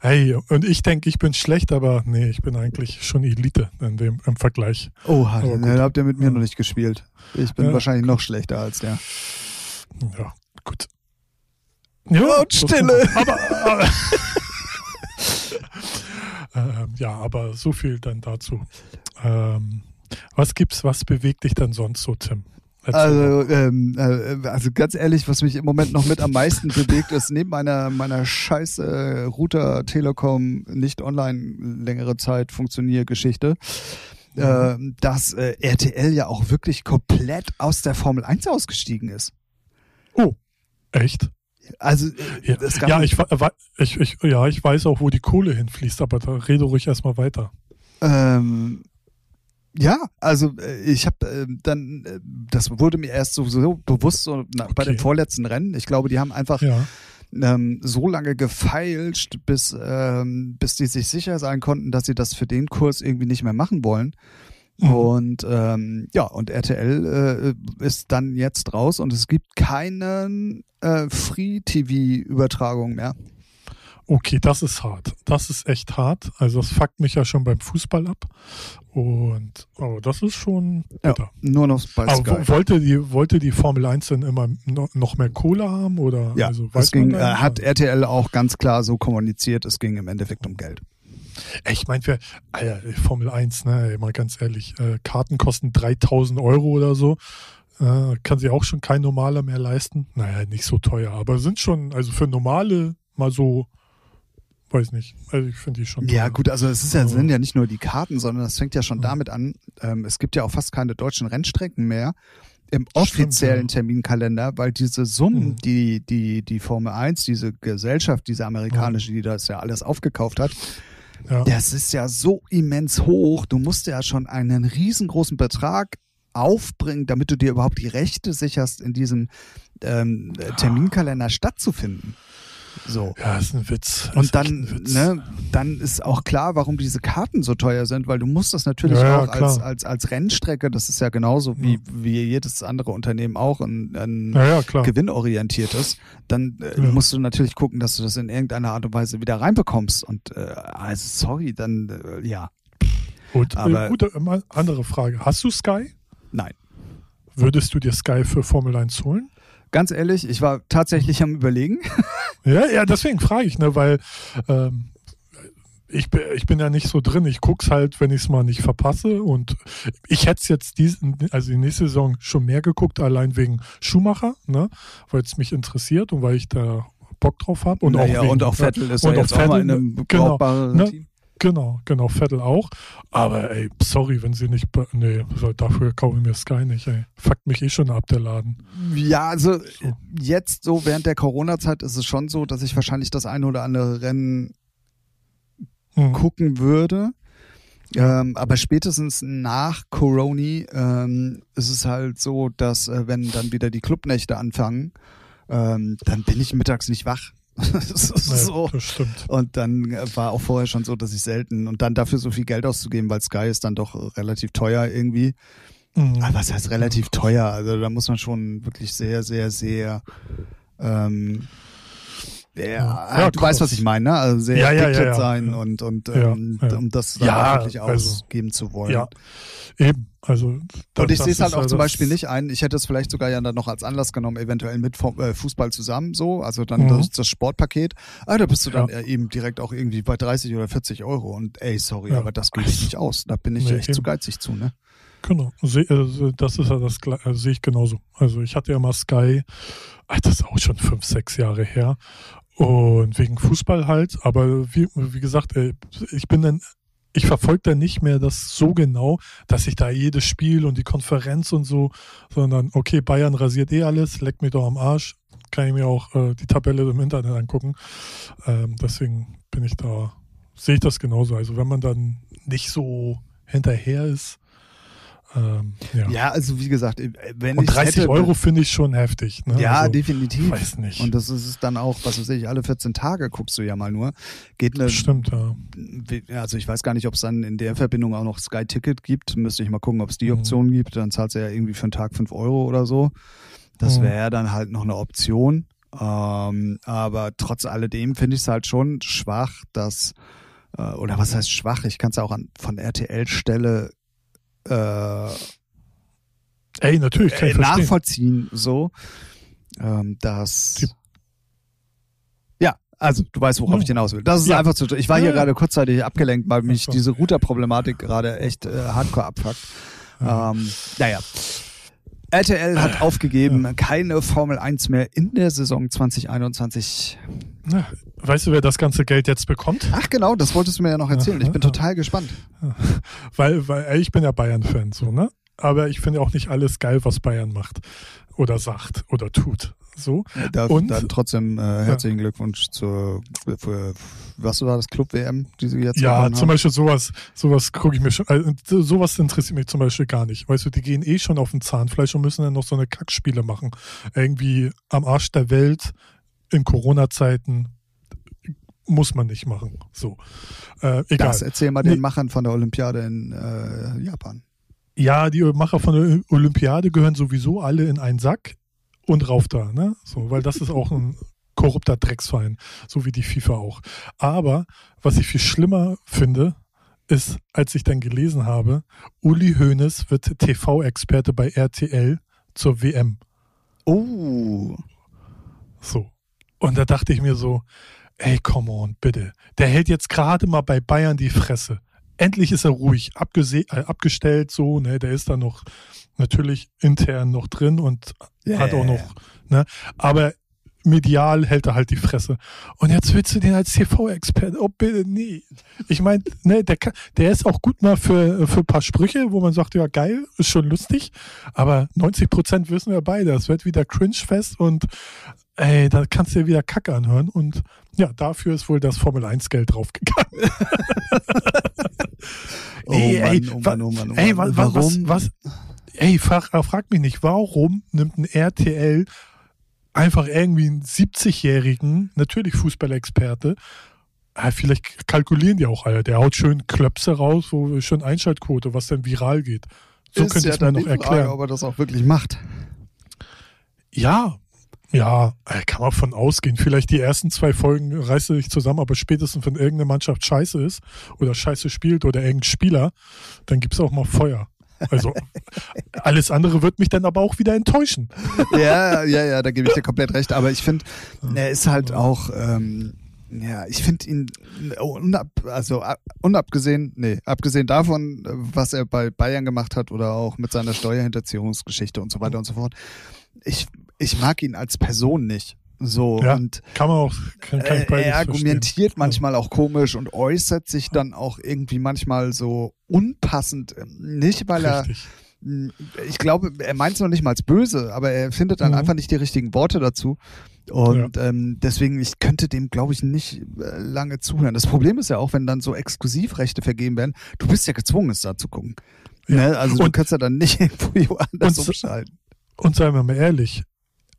hey, und ich denke, ich bin schlecht, aber nee, ich bin eigentlich schon Elite in dem, im Vergleich. Oh, dann habt ihr mit mir noch nicht gespielt. Ich bin ja, wahrscheinlich noch schlechter als der. Ja, gut. Ja, und Stille. Aber, aber äh, ja, aber so viel dann dazu. Ähm, was gibt's, was bewegt dich dann sonst so, Tim? Also, ähm, äh, also ganz ehrlich, was mich im Moment noch mit am meisten bewegt, ist neben meiner meiner scheiße Router Telekom nicht online längere Zeit funktioniert Geschichte, äh, dass äh, RTL ja auch wirklich komplett aus der Formel 1 ausgestiegen ist. Oh, echt? Also ja, ja ich, ich, ich, ja, ich weiß auch, wo die Kohle hinfließt, aber da rede ruhig erstmal weiter. Ähm, ja, also äh, ich habe äh, dann, äh, das wurde mir erst so, so bewusst so na, okay. bei dem vorletzten Rennen. Ich glaube, die haben einfach ja. ähm, so lange gefeilscht, bis, ähm, bis die sich sicher sein konnten, dass sie das für den Kurs irgendwie nicht mehr machen wollen. Mhm. Und ähm, ja, und RTL äh, ist dann jetzt raus und es gibt keine äh, Free-TV-Übertragung mehr. Okay, das ist hart. Das ist echt hart. Also das fuckt mich ja schon beim Fußball ab. Und oh, das ist schon bitter. Ja, nur noch bei Sky. Aber wollte die, wollte die Formel 1 denn immer noch mehr Kohle haben? Oder ja, also, es ging, äh, hat RTL auch ganz klar so kommuniziert, es ging im Endeffekt um Geld. Ich meine, für Alter, Formel 1, ne, mal ganz ehrlich, äh, Karten kosten 3000 Euro oder so. Äh, kann sich auch schon kein normaler mehr leisten. Naja, nicht so teuer, aber sind schon, also für normale mal so weiß nicht. Also ich finde die schon. Ja, toll. gut, also es ist ja, sind ja nicht nur die Karten, sondern es fängt ja schon damit an, ähm, es gibt ja auch fast keine deutschen Rennstrecken mehr im offiziellen Stimmt, ja. Terminkalender, weil diese Summen, mhm. die, die, die Formel 1, diese Gesellschaft, diese amerikanische, die das ja alles aufgekauft hat, ja. das ist ja so immens hoch. Du musst ja schon einen riesengroßen Betrag aufbringen, damit du dir überhaupt die Rechte sicherst, in diesem ähm, Terminkalender stattzufinden. So. Ja, ist ein Witz. Und dann, Witz. ne, dann ist auch klar, warum diese Karten so teuer sind, weil du musst das natürlich ja, auch als, als, als Rennstrecke, das ist ja genauso wie, ja. wie jedes andere Unternehmen auch, ein, ein ja, gewinnorientiertes, dann äh, musst du natürlich gucken, dass du das in irgendeiner Art und Weise wieder reinbekommst. Und äh, also sorry, dann äh, ja. Gut, äh, Aber, gute, andere Frage. Hast du Sky? Nein. Würdest du dir Sky für Formel 1 holen? Ganz ehrlich, ich war tatsächlich am Überlegen. Ja, ja, deswegen frage ich, ne, weil ähm, ich, ich bin ja nicht so drin. Ich guck's halt, wenn ich es mal nicht verpasse. Und ich hätte es jetzt diesen, also die nächste Saison schon mehr geguckt, allein wegen Schumacher, ne, weil es mich interessiert und weil ich da Bock drauf habe. Und, naja, auch wegen, und auch Vettel ist und ja jetzt Vettel, auch mal in einem genau, ne, Team. Genau, genau, Vettel auch. Aber ey, sorry, wenn sie nicht. Nee, dafür kaufe ich mir Sky nicht, ey. Fuckt mich eh schon ab, der Laden. Ja, also so. jetzt so während der Corona-Zeit ist es schon so, dass ich wahrscheinlich das eine oder andere Rennen hm. gucken würde. Ähm, aber spätestens nach Corona ähm, ist es halt so, dass äh, wenn dann wieder die Clubnächte anfangen, ähm, dann bin ich mittags nicht wach. so. das stimmt. Und dann war auch vorher schon so, dass ich selten und dann dafür so viel Geld auszugeben, weil Sky ist dann doch relativ teuer irgendwie. Mhm. Aber was heißt relativ teuer? Also da muss man schon wirklich sehr, sehr, sehr ähm, ja, ja du weißt, was ich meine, ne? Also sehr ja, ja, ja, sein und und ähm, um das dann wirklich also, ausgeben zu wollen. Ja, eben. Also das, und ich sehe es halt auch zum Beispiel nicht ein. Ich hätte es vielleicht sogar ja dann noch als Anlass genommen, eventuell mit äh, Fußball zusammen so, also dann mhm. das, das, Sportpaket. Ah, da bist du dann eben direkt auch irgendwie bei 30 oder 40 Euro und ey, sorry, aber das geht nicht aus. Da bin ich nee, echt eben. zu geizig zu, ne? Genau, also das ist ja das also sehe ich genauso. Also ich hatte ja mal Sky, das ist auch schon fünf, sechs Jahre her. Und wegen Fußball halt, aber wie, wie gesagt, ich bin dann, ich verfolge da nicht mehr das so genau, dass ich da jedes Spiel und die Konferenz und so, sondern okay, Bayern rasiert eh alles, leckt mir doch am Arsch, kann ich mir auch äh, die Tabelle im Internet angucken. Ähm, deswegen bin ich da, sehe ich das genauso. Also wenn man dann nicht so hinterher ist, ähm, ja. ja. also wie gesagt, wenn und ich 30 hätte, Euro finde ich schon heftig. Ne? Ja, also, definitiv. Weiß nicht. Und das ist es dann auch, was weiß ich, alle 14 Tage guckst du ja mal nur. Geht eine, Stimmt, ja. Also ich weiß gar nicht, ob es dann in der Verbindung auch noch Sky Ticket gibt. Müsste ich mal gucken, ob es die mhm. Option mhm. gibt. Dann zahlst du ja irgendwie für einen Tag 5 Euro oder so. Das mhm. wäre dann halt noch eine Option. Ähm, aber trotz alledem finde ich es halt schon schwach, dass äh, oder was heißt schwach? Ich kann es auch an, von RTL-Stelle äh, Ey, natürlich, kann ich äh, nachvollziehen, so, ähm, dass ja, also du weißt, worauf ja. ich hinaus will. Das ist ja. einfach zu. Ich war hier ja. gerade kurzzeitig abgelenkt, weil mich diese Router-Problematik gerade echt äh, hardcore abfuckt. Ähm, naja. RTL hat aufgegeben, ja. keine Formel 1 mehr in der Saison 2021. Na, weißt du, wer das ganze Geld jetzt bekommt? Ach genau, das wolltest du mir ja noch erzählen. Ich bin total gespannt. Weil, weil ich bin ja Bayern-Fan, so, ne? Aber ich finde auch nicht alles geil, was Bayern macht oder sagt oder tut. So. Ja, und dann trotzdem äh, herzlichen ja. Glückwunsch zur für, was war das Club WM, die sie jetzt Ja, zum haben. Beispiel sowas, sowas gucke ich mir schon, also, sowas interessiert mich zum Beispiel gar nicht. Weißt du, die gehen eh schon auf den Zahnfleisch und müssen dann noch so eine Kackspiele machen. Irgendwie am Arsch der Welt in Corona-Zeiten muss man nicht machen. So. Äh, egal. Das erzähl mal den nee. Machern von der Olympiade in äh, Japan. Ja, die Macher von der Olympiade gehören sowieso alle in einen Sack und rauf da, ne? So, weil das ist auch ein korrupter Drecksverein, so wie die FIFA auch. Aber was ich viel schlimmer finde, ist, als ich dann gelesen habe, Uli Hoeneß wird TV-Experte bei RTL zur WM. Oh. So. Und da dachte ich mir so, ey, come on, bitte. Der hält jetzt gerade mal bei Bayern die Fresse endlich ist er ruhig abgese äh, abgestellt, so, ne, der ist da noch natürlich intern noch drin und yeah. hat auch noch, ne, aber medial hält er halt die Fresse. Und jetzt willst du den als TV-Experte, oh bitte, nee. Ich meine, ne, der, der ist auch gut mal für, für ein paar Sprüche, wo man sagt, ja geil, ist schon lustig, aber 90 Prozent wissen wir beide, es wird wieder cringe-fest und ey, da kannst du dir wieder Kacke anhören und ja, dafür ist wohl das Formel-1-Geld draufgegangen. oh ey, Mann, ey, oh Mann, oh Mann, oh Mann. Ey, was, was, was, ey, frag, äh, frag mich nicht, warum nimmt ein RTL einfach irgendwie einen 70-jährigen, natürlich Fußballexperte, ja, vielleicht kalkulieren die auch alle. Der haut schön Klöpse raus, wo schon Einschaltquote, was dann viral geht. So ist könnte ich ja mir noch erklären. Frage, ob er das auch wirklich macht. Ja, ja, äh, kann man von ausgehen. Vielleicht die ersten zwei Folgen reißt er sich zusammen, aber spätestens, wenn irgendeine Mannschaft scheiße ist oder scheiße spielt oder irgendein Spieler, dann gibt's auch mal Feuer. Also alles andere wird mich dann aber auch wieder enttäuschen. Ja, ja, ja, da gebe ich dir komplett recht. Aber ich finde, er ist halt auch, ähm, ja, ich finde ihn unab, also unabgesehen, nee, abgesehen davon, was er bei Bayern gemacht hat oder auch mit seiner Steuerhinterziehungsgeschichte und so weiter und so fort. Ich ich mag ihn als Person nicht. So ja, und kann man auch kann, kann äh, er argumentiert verstehen. manchmal auch komisch und äußert sich dann auch irgendwie manchmal so unpassend. Nicht weil Richtig. er ich glaube, er meint es noch nicht mal als böse, aber er findet dann mhm. einfach nicht die richtigen Worte dazu. Und ja. ähm, deswegen, ich könnte dem, glaube ich, nicht äh, lange zuhören. Das Problem ist ja auch, wenn dann so Exklusivrechte vergeben werden, du bist ja gezwungen, es da zu gucken. Ja. Ne? Also und, du kannst ja dann nicht irgendwo anders und, umschalten. Und seien wir mal ehrlich,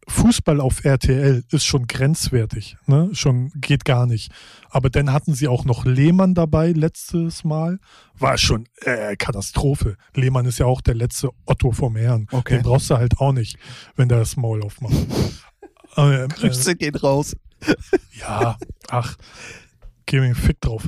Fußball auf RTL ist schon grenzwertig, ne? Schon geht gar nicht. Aber dann hatten sie auch noch Lehmann dabei letztes Mal. War schon äh, Katastrophe. Lehmann ist ja auch der letzte Otto vom Herrn. Okay. Den brauchst du halt auch nicht, wenn der das Maul aufmacht. äh, Grüße äh, geht raus. ja, ach, geh mir einen Fick drauf.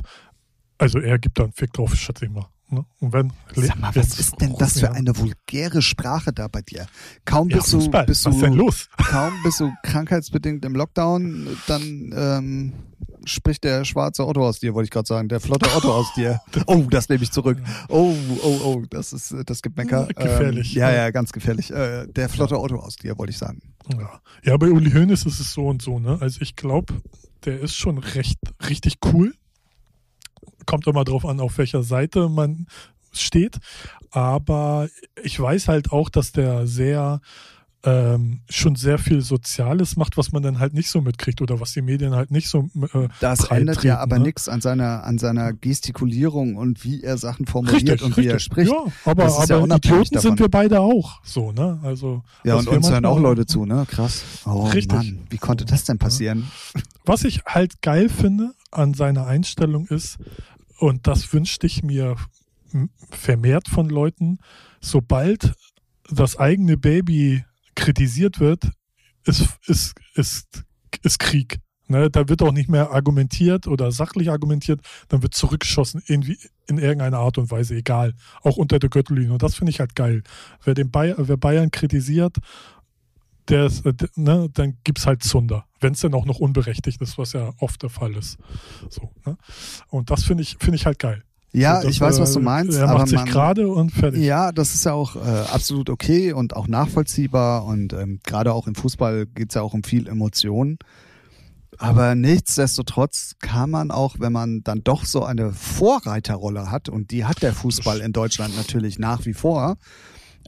Also er gibt da einen Fick drauf, schätze ich mal. Ne? Und wenn, Sag mal, was ist denn das für eine vulgäre Sprache da bei dir? Kaum bist ja, du, bist was du, denn los? kaum bist du krankheitsbedingt im Lockdown, dann ähm, spricht der schwarze Otto aus dir, wollte ich gerade sagen, der flotte Otto aus dir. Oh, das nehme ich zurück. Oh, oh, oh, das ist, das gibt Mecker. Gefährlich. Ähm, ja, ja, ganz gefährlich. Äh, der flotte Otto aus dir, wollte ich sagen. Ja. ja, bei Uli Hoeneß ist es so und so, ne? Also ich glaube, der ist schon recht, richtig cool kommt immer drauf an, auf welcher Seite man steht. Aber ich weiß halt auch, dass der sehr ähm, schon sehr viel Soziales macht, was man dann halt nicht so mitkriegt oder was die Medien halt nicht so. Äh, das ändert ja aber ne? nichts an seiner an seiner Gestikulierung und wie er Sachen formuliert richtig, und richtig. wie er spricht. Ja, aber, aber ja Idioten davon. sind wir beide auch so, ne? Also ja und uns hören auch Leute zu, ne? Krass. Oh richtig. Mann, wie konnte das denn passieren? Was ich halt geil finde an seiner Einstellung ist, und das wünschte ich mir vermehrt von Leuten, sobald das eigene Baby kritisiert wird, ist, ist, ist, ist Krieg. Ne, da wird auch nicht mehr argumentiert oder sachlich argumentiert, dann wird zurückgeschossen, irgendwie in irgendeiner Art und Weise, egal. Auch unter der Gürtellinie. Und das finde ich halt geil. Wer, den Bayern, wer Bayern kritisiert, ist, äh, ne, dann gibt es halt Zunder. Wenn es dann auch noch unberechtigt ist, was ja oft der Fall ist. So, ne? Und das finde ich, finde ich halt geil. Ja, ich weiß, was du meinst. Er macht sich gerade und fertig. Ja, das ist ja auch äh, absolut okay und auch nachvollziehbar. Und ähm, gerade auch im Fußball geht es ja auch um viel Emotionen. Aber nichtsdestotrotz kann man auch, wenn man dann doch so eine Vorreiterrolle hat, und die hat der Fußball in Deutschland natürlich nach wie vor,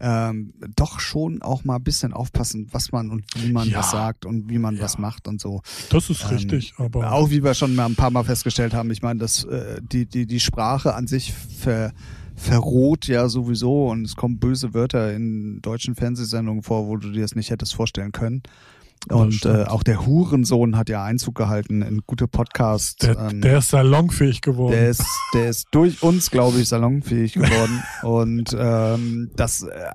ähm, doch schon auch mal ein bisschen aufpassen, was man und wie man Ja. was sagt und wie man Ja. was macht und so. Das ist Ähm, richtig, aber Auch wie wir schon mal ein paar Mal festgestellt haben, ich meine, dass äh, die, die, die Sprache an sich ver, verroht ja sowieso und es kommen böse Wörter in deutschen Fernsehsendungen vor, wo du dir das nicht hättest vorstellen können. Und äh, auch der Hurensohn hat ja Einzug gehalten in gute Podcasts. der, ähm, der ist salonfähig geworden. der ist, der ist durch uns, glaube ich, salonfähig geworden. Und ähm, das äh,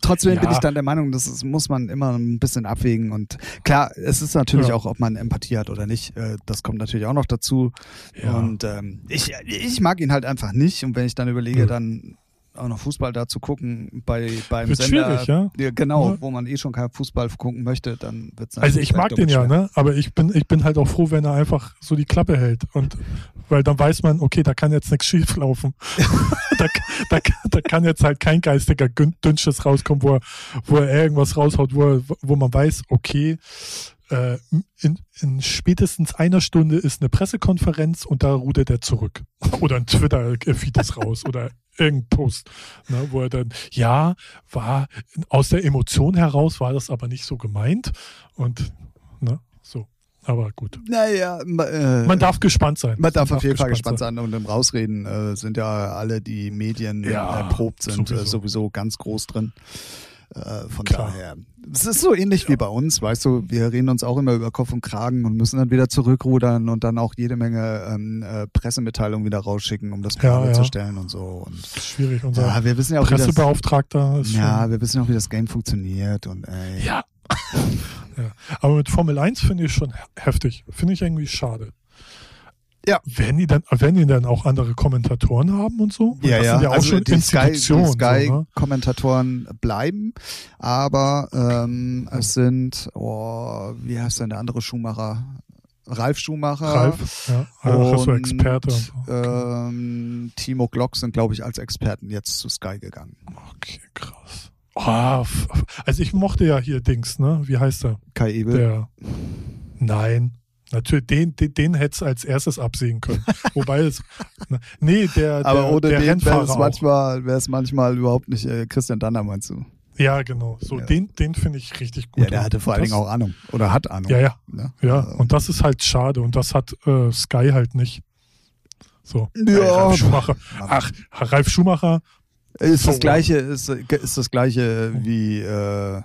trotzdem bin Ja. ich dann der Meinung, das ist, muss man immer ein bisschen abwägen. Und klar, es ist natürlich Ja. auch, ob man Empathie hat oder nicht. Äh, das kommt natürlich auch noch dazu. Ja. Und ähm, ich, ich mag ihn halt einfach nicht. Und wenn ich dann überlege, Nö. dann auch noch Fußball da zu gucken bei beim Wird Sender, schwierig, ja? genau, Ja. wo man eh schon kein Fußball gucken möchte, dann wird's Also natürlich ich mag halt den ja, ne? Aber ich bin, ich bin halt auch froh, wenn er einfach so die Klappe hält. Und weil dann weiß man, okay, da kann jetzt nichts schief laufen. da, da, da kann jetzt halt kein geistiger Dünnschiss rauskommen, wo er, wo er irgendwas raushaut, wo, er, wo man weiß, okay, äh, in, in spätestens einer Stunde ist eine Pressekonferenz und da rudert er zurück. Oder ein Twitter-Feed ist raus oder irgendein Post, ne, wo er dann, ja, war aus der Emotion heraus, war das aber nicht so gemeint und ne, so. Aber gut. Naja, äh, Man darf gespannt sein. Man darf auf jeden Fall gespannt sein. Und im Rausreden äh, sind ja alle, die Medien Ja, erprobt sind, sowieso. Äh, sowieso ganz groß drin. Äh, von Klar. daher. Es ist so ähnlich wie bei uns, weißt du, wir reden uns auch immer über Kopf und Kragen und müssen dann wieder zurückrudern und dann auch jede Menge ähm, äh, Pressemitteilungen wieder rausschicken, um das Ja, gerade ja. zu stellen und so. Und Das ist schwierig. Unser ja, wir wissen ja auch, wie das, Pressebeauftragter ist ja, wir wissen ja auch, wie das Game funktioniert und ey, Ja. ja. Aber mit Formel 1 finde ich schon heftig. Finde ich irgendwie schade. Ja. Werden die dann, werden die dann auch andere Kommentatoren haben und so? Weil Ja, das ja, sind ja auch also schon die Sky- die Institutionen. so, ne? Sky-Kommentatoren bleiben, aber ähm, es sind, oh, wie heißt denn der andere Schumacher? Ralf Schumacher Ralf, ja, Ach, so und Experte. und so. ähm, Timo Glock sind, glaube ich, als Experten jetzt zu Sky gegangen. Okay, krass. F- also ich mochte ja hier Dings, ne? Wie heißt er? Kai Ebel. Der. Nein. Natürlich, den, den, den hättest du als erstes absehen können. Wobei es. ne, Nee, der, aber der, ohne der den wäre es manchmal, wäre es manchmal überhaupt nicht äh, Christian Danner, meinst du? Ja, genau. So, Ja. den, den finde ich richtig gut. Ja, der hatte vor allen Dingen auch Ahnung. Oder hat Ahnung. Ja, ja. Ne? Ja, Also, und das ist halt schade und das hat äh, Sky halt nicht. So. Ja. Äh, Ralf Schumacher. Ach, Ralf Schumacher. ist das gleiche, ist, ist das gleiche wie äh,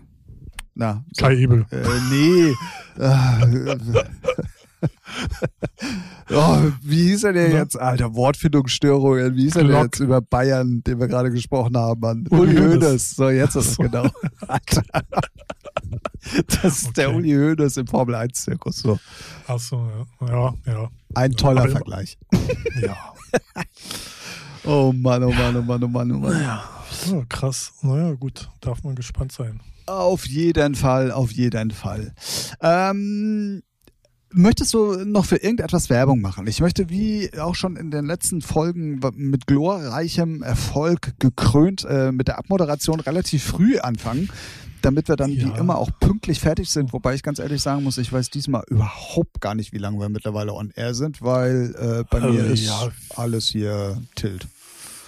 na, so, Kai Ebel. Äh, nee. Oh, wie hieß er denn jetzt? Alter, Wortfindungsstörungen. Wie hieß er denn jetzt über Bayern, den wir gerade gesprochen haben? Mann? Uli Uli Hoeneß. So, jetzt ist es So. genau. Alter. Das ist okay. der Uli Hoeneß im Formel 1 Zirkus so. Achso, ja, ja. Ein toller Aber Vergleich. Ja. oh Mann, oh Mann, oh Mann, oh Mann, oh Mann. Ja, oh, krass. Naja, gut, darf man gespannt sein. Auf jeden Fall, auf jeden Fall. Ähm, Möchtest du noch für irgendetwas Werbung machen? Ich möchte, wie auch schon in den letzten Folgen mit glorreichem Erfolg gekrönt, äh, mit der Abmoderation relativ früh anfangen, damit wir dann ja. wie immer auch pünktlich fertig sind. Wobei ich ganz ehrlich sagen muss, ich weiß diesmal überhaupt gar nicht, wie lange wir mittlerweile on air sind, weil äh, bei also, mir ist ja. alles hier tilt.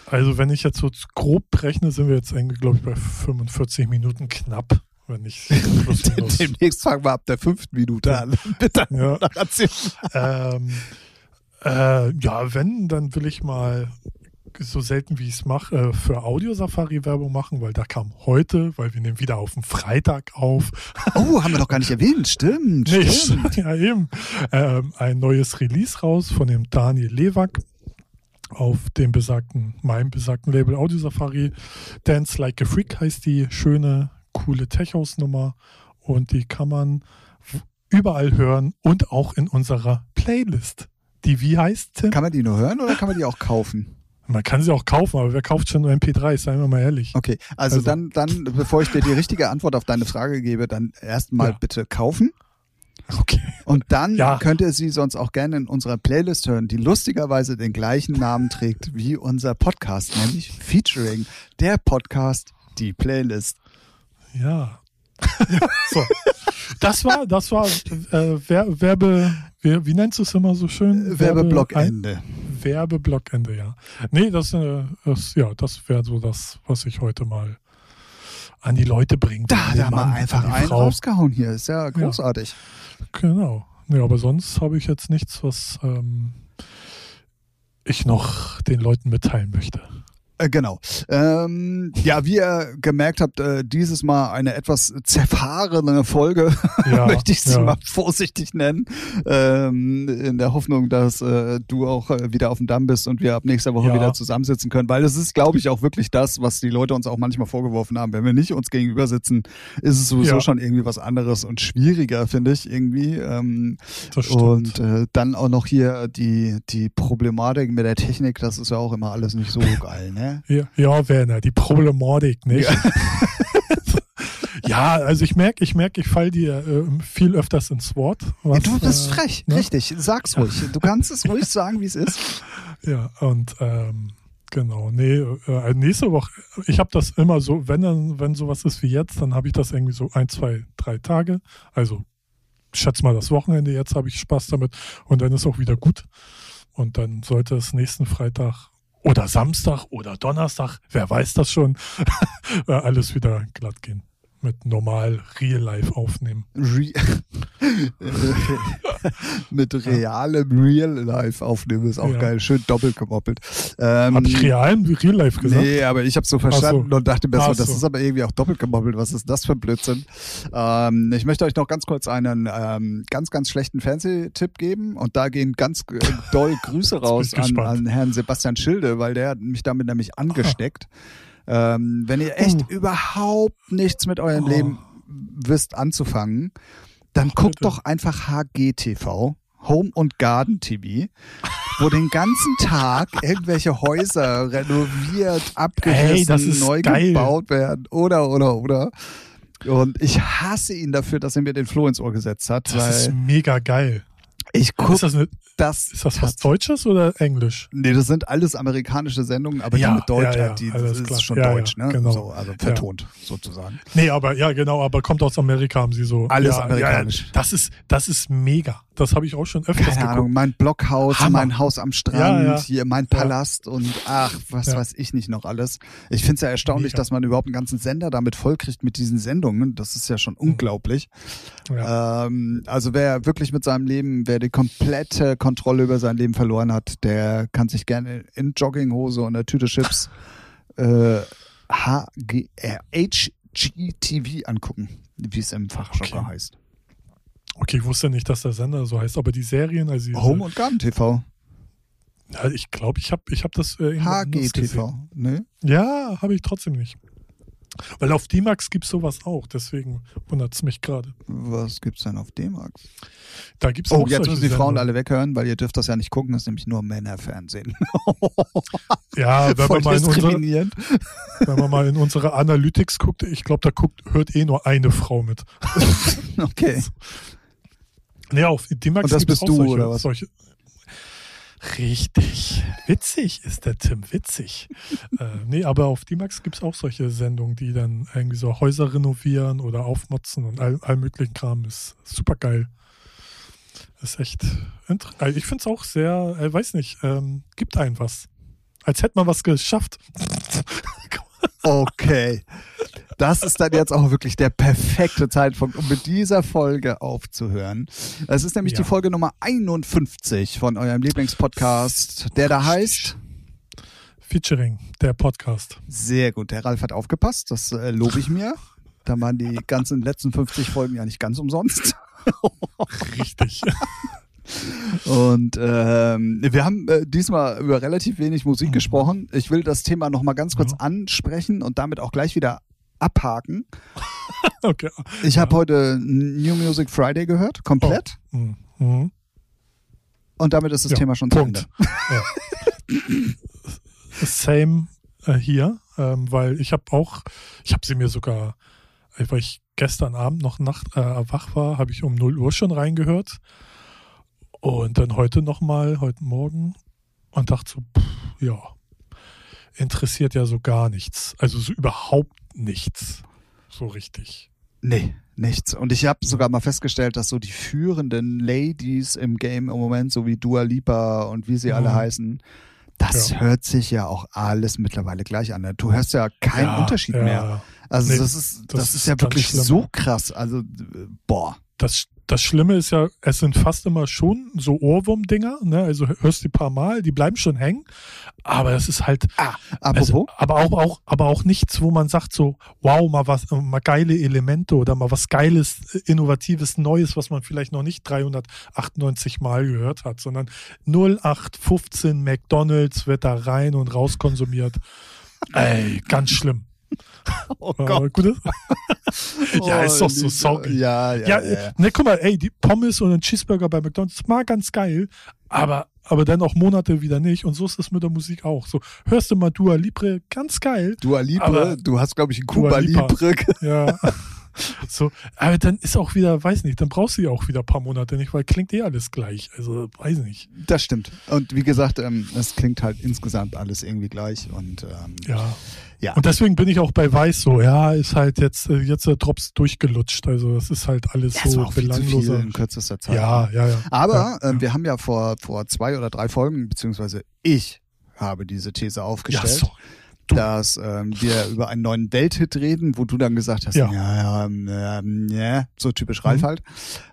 Also wenn ich jetzt so grob rechne, sind wir jetzt eigentlich, glaube ich, bei 45 Minuten knapp wenn ich Demnächst fangen wir ab der fünften Minute an. Bitte. Ja. ähm, äh, ja, wenn, dann will ich mal so selten wie ich es mache, äh, für Audio-Safari-Werbung machen, weil da kam heute, weil wir nehmen wieder auf den Freitag auf. Oh, haben wir doch gar nicht erwähnt, stimmt. Nee, stimmt. Ja, eben. Ähm, ein neues Release raus von dem Daniel Lewak auf dem besagten, meinem besagten Label Audio Safari. Dance Like a Freak heißt die schöne coole Tech-House-Nummer und die kann man überall hören und auch in unserer Playlist. Die wie heißt? Tim? Kann man die nur hören oder kann man die auch kaufen? Man kann sie auch kaufen, aber wer kauft schon nur MP3? Seien wir mal ehrlich. Okay, also, also, dann, dann, bevor ich dir die richtige Antwort auf deine Frage gebe, dann erstmal ja. bitte kaufen. Okay. Und dann ja. könnt ihr sie sonst auch gerne in unserer Playlist hören, die lustigerweise den gleichen Namen trägt wie unser Podcast, nämlich Featuring der Podcast, die Playlist. Ja. so. Das war, das war äh, Werbe, wie, wie nennst du es immer so schön? Werbeblockende. Werbeblockende, ja. Nee, das, äh, das ja, das wäre so das, was ich heute mal an die Leute bringen Da, da haben wir einfach einen rausgehauen hier. Ist ja großartig. Ja, genau. Ja, aber sonst habe ich jetzt nichts, was ähm, ich noch den Leuten mitteilen möchte. Äh, genau. Ähm, ja, wie ihr gemerkt habt, äh, dieses Mal eine etwas zerfahrene Folge, ja, möchte ich sie ja. mal vorsichtig nennen, ähm, in der Hoffnung, dass äh, du auch äh, wieder auf dem Damm bist und wir ab nächster Woche ja. wieder zusammensitzen können, weil es ist, glaube ich, auch wirklich das, was die Leute uns auch manchmal vorgeworfen haben. Wenn wir nicht uns gegenüber sitzen, ist es sowieso schon irgendwie was anderes und schwieriger, finde ich irgendwie. Ähm. Und äh, dann auch noch hier die, die Problematik mit der Technik, das ist ja auch immer alles nicht so geil, ne? Ja, ja Werner, die Problematik, nicht? Ja, ja also ich merke, ich merke, ich falle dir äh, viel öfters ins Wort. Was, du bist äh, frech, ne? richtig. Sag's ruhig. Du kannst es ruhig sagen, wie es ist. Ja, und ähm, Genau, nee, äh, nächste Woche, ich habe das immer so, wenn dann, wenn sowas ist wie jetzt, dann habe ich das irgendwie so ein, zwei, drei Tage. Also schätze mal das Wochenende, jetzt habe ich Spaß damit und dann ist auch wieder gut. Und dann sollte es nächsten Freitag oder Samstag oder Donnerstag, wer weiß das schon, alles wieder glatt gehen mit normal Real Life aufnehmen. Re mit realem Real Life aufnehmen ist auch ja. geil. Schön doppelt gemoppelt. Ähm, hab ich realem Real Life gesagt? Nee, aber ich habe so verstanden so. und dachte mir so, das so. ist aber irgendwie auch doppelt gemoppelt. Was ist das für ein Blödsinn? Ähm, ich möchte euch noch ganz kurz einen ähm, ganz, ganz schlechten Fernsehtipp geben und da gehen ganz äh, doll Grüße raus an, an, Herrn Sebastian Schilde, weil der hat mich damit nämlich angesteckt. Ah. Ähm, wenn ihr echt uh. überhaupt nichts mit eurem oh. Leben wisst anzufangen, dann Ach, guckt bitte. doch einfach HGTV. Home und Garden TV, wo den ganzen Tag irgendwelche Häuser renoviert, abgerissen, hey, neu geil. gebaut werden oder oder oder. Und ich hasse ihn dafür, dass er mir den Floh ins Ohr gesetzt hat. Das ist mega geil. Ich gucke ist das, eine, das, ist das was Deutsches oder Englisch? Nee, das sind alles amerikanische Sendungen, aber ja, die mit Deutsch, ja, ja, die das ist schon Deutsch, ne? Genau. So, also vertont sozusagen. Nee, aber ja, genau, aber kommt aus Amerika, haben sie so. Alles amerikanisch. das ist, das ist mega. Das habe ich auch schon öfters Keine Ahnung, mein Blockhaus, Hammer. mein Haus am Strand, hier mein Palast und ach, was weiß ich nicht noch alles. Ich finde es ja erstaunlich, mega. dass man überhaupt einen ganzen Sender damit vollkriegt mit diesen Sendungen. Das ist ja schon mhm. unglaublich. Ähm, also wer wirklich mit seinem Leben, wer die komplette Kontrolle über sein Leben verloren hat, der kann sich gerne in Jogginghose und einer Tüte Chips äh, HGTV angucken, wie es im Fachjargon okay. heißt. Okay, ich wusste nicht, dass der Sender so heißt, aber die Serien, also Home und Garten TV. Ja, ich glaube, ich habe ich hab das äh, HGTV, ne? Ja, habe ich trotzdem nicht. Weil auf D-Max gibt es sowas auch, deswegen wundert es mich gerade. Was gibt's denn auf D-Max? Da gibt's Oh, auch jetzt müssen die Frauen alle weghören, weil ihr dürft das ja nicht gucken, das ist nämlich nur Männerfernsehen. Ja, wenn Voll man, mal in unsere, wenn man mal in unsere Analytics guckt, ich glaube, da guckt, hört eh nur eine Frau mit. Okay. Nee, auf D-Max gibt's bist auch du, solche, oder was? solche. Richtig. Witzig ist der Tim, witzig. äh, nee, aber auf D-Max gibt es auch solche Sendungen, die dann irgendwie so Häuser renovieren oder aufmotzen und all, all möglichen Kram. Ist super geil. Ist echt. also Ich finde es auch sehr, äh, weiß nicht, ähm, gibt ein was. Als hätte man was geschafft. Okay. Das ist dann jetzt auch wirklich der perfekte Zeitpunkt, um mit dieser Folge aufzuhören. Es ist nämlich Ja. die Folge Nummer 51 von eurem Lieblingspodcast, der da heißt. Featuring, der Podcast. Sehr gut, der Ralf hat aufgepasst, das äh, lobe ich mir. Da waren die ganzen letzten 50 Folgen ja nicht ganz umsonst. Richtig. Und ähm, wir haben äh, diesmal über relativ wenig Musik gesprochen. Ich will das Thema nochmal ganz kurz Ja. ansprechen und damit auch gleich wieder abhaken. okay. Ich habe heute New Music Friday gehört, komplett. Mhm. Mhm. Und damit ist das Ja, Thema schon zu. Ende. Ja. Same äh, hier, ähm, weil ich habe auch, ich habe sie mir sogar, äh, weil ich gestern Abend noch Nacht äh, wach war, habe ich um 0 Uhr schon reingehört und dann heute nochmal, heute Morgen und dachte so, pff, ja, interessiert ja so gar nichts, also so überhaupt nichts, so richtig. Nee, nichts. Und ich habe sogar mal festgestellt, dass so die führenden Ladies im Game im Moment, so wie Dua Lipa und wie sie alle Mhm. heißen, das Ja. hört sich ja auch alles mittlerweile gleich an. Du hörst ja keinen Ja, Unterschied ja. mehr. Also Nee, das ist, das, das ist ja wirklich schlimm. so krass. Also, äh, boah. Das, das Schlimme ist ja, es sind fast immer schon so Ohrwurm-Dinger, ne? Also hörst die paar Mal, die bleiben schon hängen, aber es ist halt, Ah, also, aber auch, auch, aber auch nichts, wo man sagt so, wow, mal was, mal geile Elemente oder mal was Geiles, Innovatives, Neues, was man vielleicht noch nicht 398 Mal gehört hat, sondern 0815 McDonalds wird da rein und raus konsumiert. Ey, ganz schlimm. oh Äh, gut, ja, ist doch so, Oh, sorry. Ja, ja, Ja, ja. ne, guck mal, ey, die Pommes und ein Cheeseburger bei McDonalds war ganz geil, aber, aber dann auch Monate wieder nicht. Und so ist es mit der Musik auch. So, hörst du mal Dua Libre, ganz geil. Dua Libre, du hast, glaube ich, ein Cuba. Libre. Ja. so, aber dann ist auch wieder, weiß nicht, dann brauchst du ja auch wieder ein paar Monate nicht, weil klingt eh alles gleich. Also, weiß nicht. Das stimmt. Und wie gesagt, ähm, es klingt halt insgesamt alles irgendwie gleich. Und ähm, Ja. Ja. Und deswegen bin ich auch bei Weiß so, ja, ist halt jetzt, äh, jetzt der Drops durchgelutscht. Also, das ist halt alles das so war auch viel zu viel belangloser. in kürzester Zeit. Ja, ja, ja. Aber ja, ähm, wir haben ja vor, vor zwei oder drei Folgen, beziehungsweise ich habe diese These ja, aufgestellt, so. Dass ähm, wir über einen neuen Welthit reden, wo du dann gesagt hast, ja, Ja. ja, ähm, ähm, ja so typisch Ralf Mhm. halt.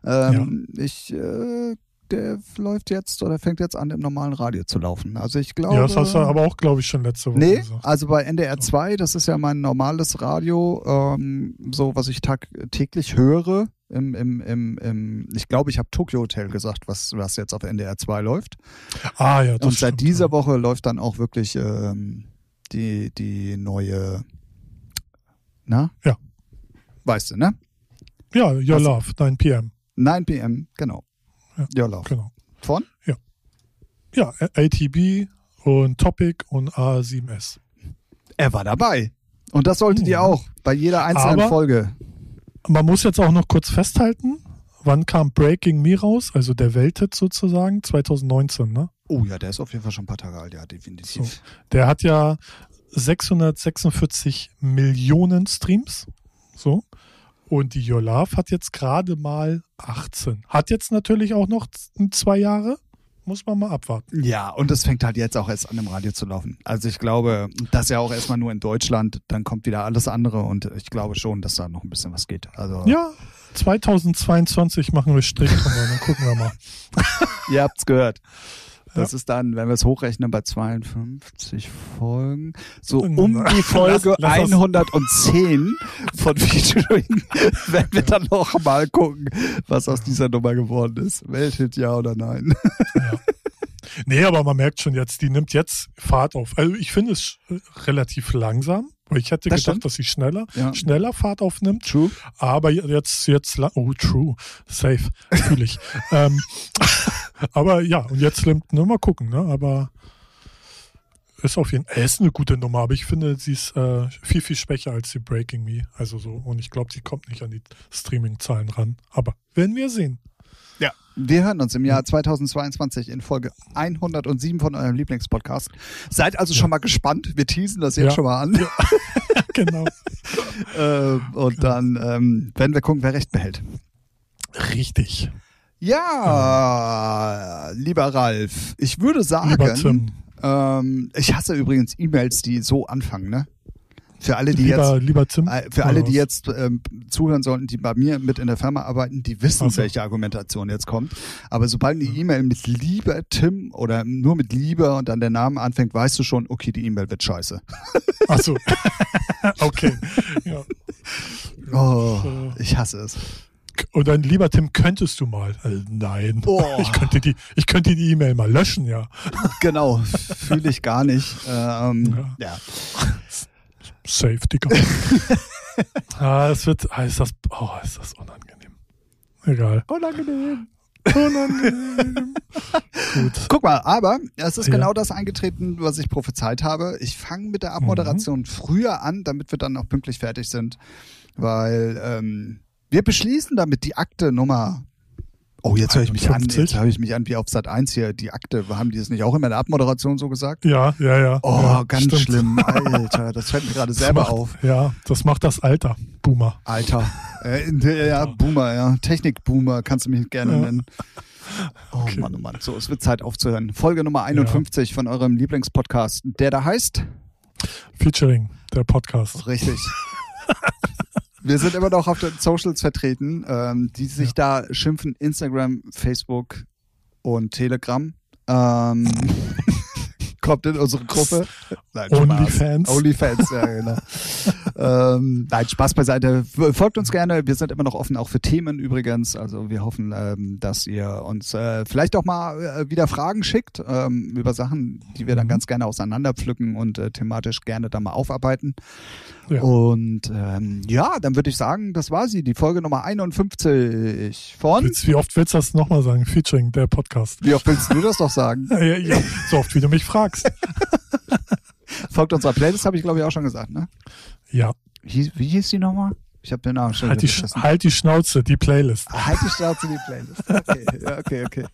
Ähm, Ich, äh, der läuft jetzt oder fängt jetzt an, im normalen Radio zu laufen. Also ich glaube. Ja, das hast du aber auch, glaube ich, schon letzte Woche Nee, gesagt. also bei NDR 2, das ist ja mein normales Radio, ähm, so was ich tagtäglich höre. Im, im, im, im, ich glaube, ich habe Tokyo Hotel gesagt, was, was jetzt auf NDR 2 läuft. Ah ja, das Und seit stimmt, dieser ja. Woche läuft dann auch wirklich ähm, die, die neue, na? Ja. Weißt du, ne? Ja, Your Also- Love, 9 p.m. 9 p.m., genau. Ja, Ja, Love. Genau. Von? Ja, ATB und Topic und A7S. Er war dabei. Und das solltet ihr Mhm. auch, bei jeder einzelnen Aber- Folge. Man muss jetzt auch noch kurz festhalten, wann kam Breaking Me raus, also der Welthit sozusagen, 2019, ne? Oh ja, der ist auf jeden Fall schon ein paar Tage alt, ja, definitiv. Der hat ja 646 Millionen Streams, so. Und die Your Love hat jetzt gerade mal 18. Hat jetzt natürlich auch noch zwei Jahre, muss man mal abwarten. Ja, und es fängt halt jetzt auch erst an, im Radio zu laufen. Also ich glaube, das ja auch erstmal nur in Deutschland, dann kommt wieder alles andere und ich glaube schon, dass da noch ein bisschen was geht. Also Ja, 2022 machen wir Strich drüber, dann gucken wir mal. ihr habt's gehört. Das ist dann, wenn wir es hochrechnen, bei 52 Folgen, so um die Folge Lass- lass das- 110 von Featuring werden wir dann noch mal gucken, was aus dieser Nummer geworden ist. Welthit, ja oder nein? Ja. Nee, aber man merkt schon jetzt, die nimmt jetzt Fahrt auf. Also ich finde es äh, relativ langsam, Weil ich hätte Das gedacht, stimmt. dass sie schneller, Ja. schneller Fahrt aufnimmt. True. Aber jetzt, jetzt, oh, true, safe, fühle ich. ähm, aber ja, und jetzt nimmt, ne, mal gucken, ne, aber ist auf jeden Fall, ist eine gute Nummer, aber ich finde, sie ist äh, viel, viel schwächer als die Breaking Me. Also so, und ich glaube, sie kommt nicht an die Streaming-Zahlen ran. Aber werden wir sehen. Ja. Wir hören uns im Jahr 2022 in Folge 107 von eurem Lieblingspodcast. Seid also schon mal gespannt. Wir teasen das jetzt Ja. schon mal an. genau. äh, und dann ähm, werden wir gucken, wer recht behält. Richtig. Ja, lieber Ralf, ich würde sagen, ähm, ich hasse übrigens E-Mails, die so anfangen, ne? Für alle, die lieber, jetzt lieber Tim. äh, Für alle, die jetzt ähm, zuhören sollten, die bei mir mit in der Firma arbeiten, die wissen, Ach so. welche Argumentation jetzt kommt. Aber sobald eine E-Mail mit Lieber Tim oder nur mit Lieber und dann der Name anfängt, weißt du schon, okay, die E-Mail wird scheiße. Ach so. okay. Ja. Oh, Äh, ich hasse es. Und dann, lieber Tim, könntest du mal? Äh, nein. Oh. Ich könnte die, ich könnte die E-Mail mal löschen, ja. Genau, fühle ich gar nicht. Ähm, Ja. ja. Safe, Digga. ah, es wird, ah, ist das, oh, ist das unangenehm. Egal. Unangenehm. Unangenehm. Gut. Guck mal, aber es ist Ja. genau das eingetreten, was ich prophezeit habe. Ich fange mit der Abmoderation Mhm. früher an, damit wir dann auch pünktlich fertig sind. Weil ähm, wir beschließen damit die Akte Nummer. Oh, jetzt höre ich mich an. 51. Jetzt höre ich mich an wie auf Sat 1 hier. Die Akte, haben die das nicht auch immer in der Abmoderation so gesagt? Ja, ja, ja. Oh, ja, ganz stimmt. schlimm. Alter, das fällt mir gerade selber macht, auf. Ja, das macht das Alter. Boomer. Alter. Äh, ja, Boomer, ja. Technik-Boomer kannst du mich gerne Ja. nennen. Oh Okay. Mann, oh Mann. So, es wird Zeit aufzuhören. Folge Nummer 51 von eurem Lieblingspodcast, der da heißt. Featuring, der Podcast. Richtig. Wir sind immer noch auf den Socials vertreten, ähm, die sich da schimpfen: Instagram, Facebook und Telegram. Ähm, kommt in unsere Gruppe. Nein. Onlyfans. Onlyfans, ja, genau. ähm, nein, Spaß beiseite. Folgt uns gerne. Wir sind immer noch offen, auch für Themen übrigens. Also wir hoffen, ähm, dass ihr uns äh, vielleicht auch mal äh, wieder Fragen schickt ähm, über Sachen, die wir dann Mhm. ganz gerne auseinanderpflücken und äh, thematisch gerne dann mal aufarbeiten. Ja. Und ähm, ja, dann würde ich sagen, das war sie, die Folge Nummer 51 von. Willst, wie oft willst du das nochmal sagen? Featuring, der Podcast. Wie oft willst du das doch sagen? Ja, ja, so oft, wie du mich fragst. Folgt unserer Playlist, habe ich glaube ich auch schon gesagt, ne? Ja, Hieß, wie hieß die nochmal? Ich habe den Namen schon halt die, vergessen. halt die Schnauze, die Playlist. Ah, Halt die Schnauze die Playlist. Okay, ja, okay, okay.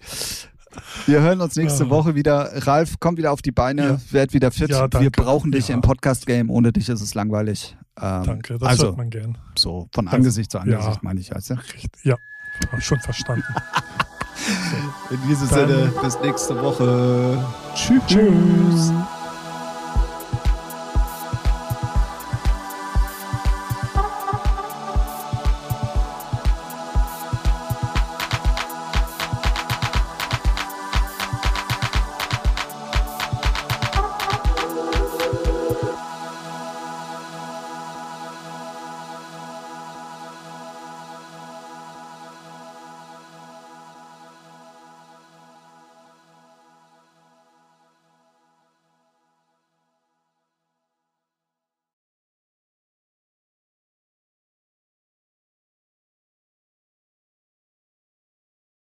Wir hören uns nächste Ja. Woche wieder. Ralf, komm wieder auf die Beine, Ja. werd wieder fit. Ja. Wir brauchen dich Ja. im Podcast-Game. Ohne dich ist es langweilig. Ähm, Danke, das also, hört man gern. so von Angesicht zu Angesicht ja. meine ich. Richtig. Ja, schon verstanden. In diesem Sinne, bis nächste Woche. Tschüss. Tschüss.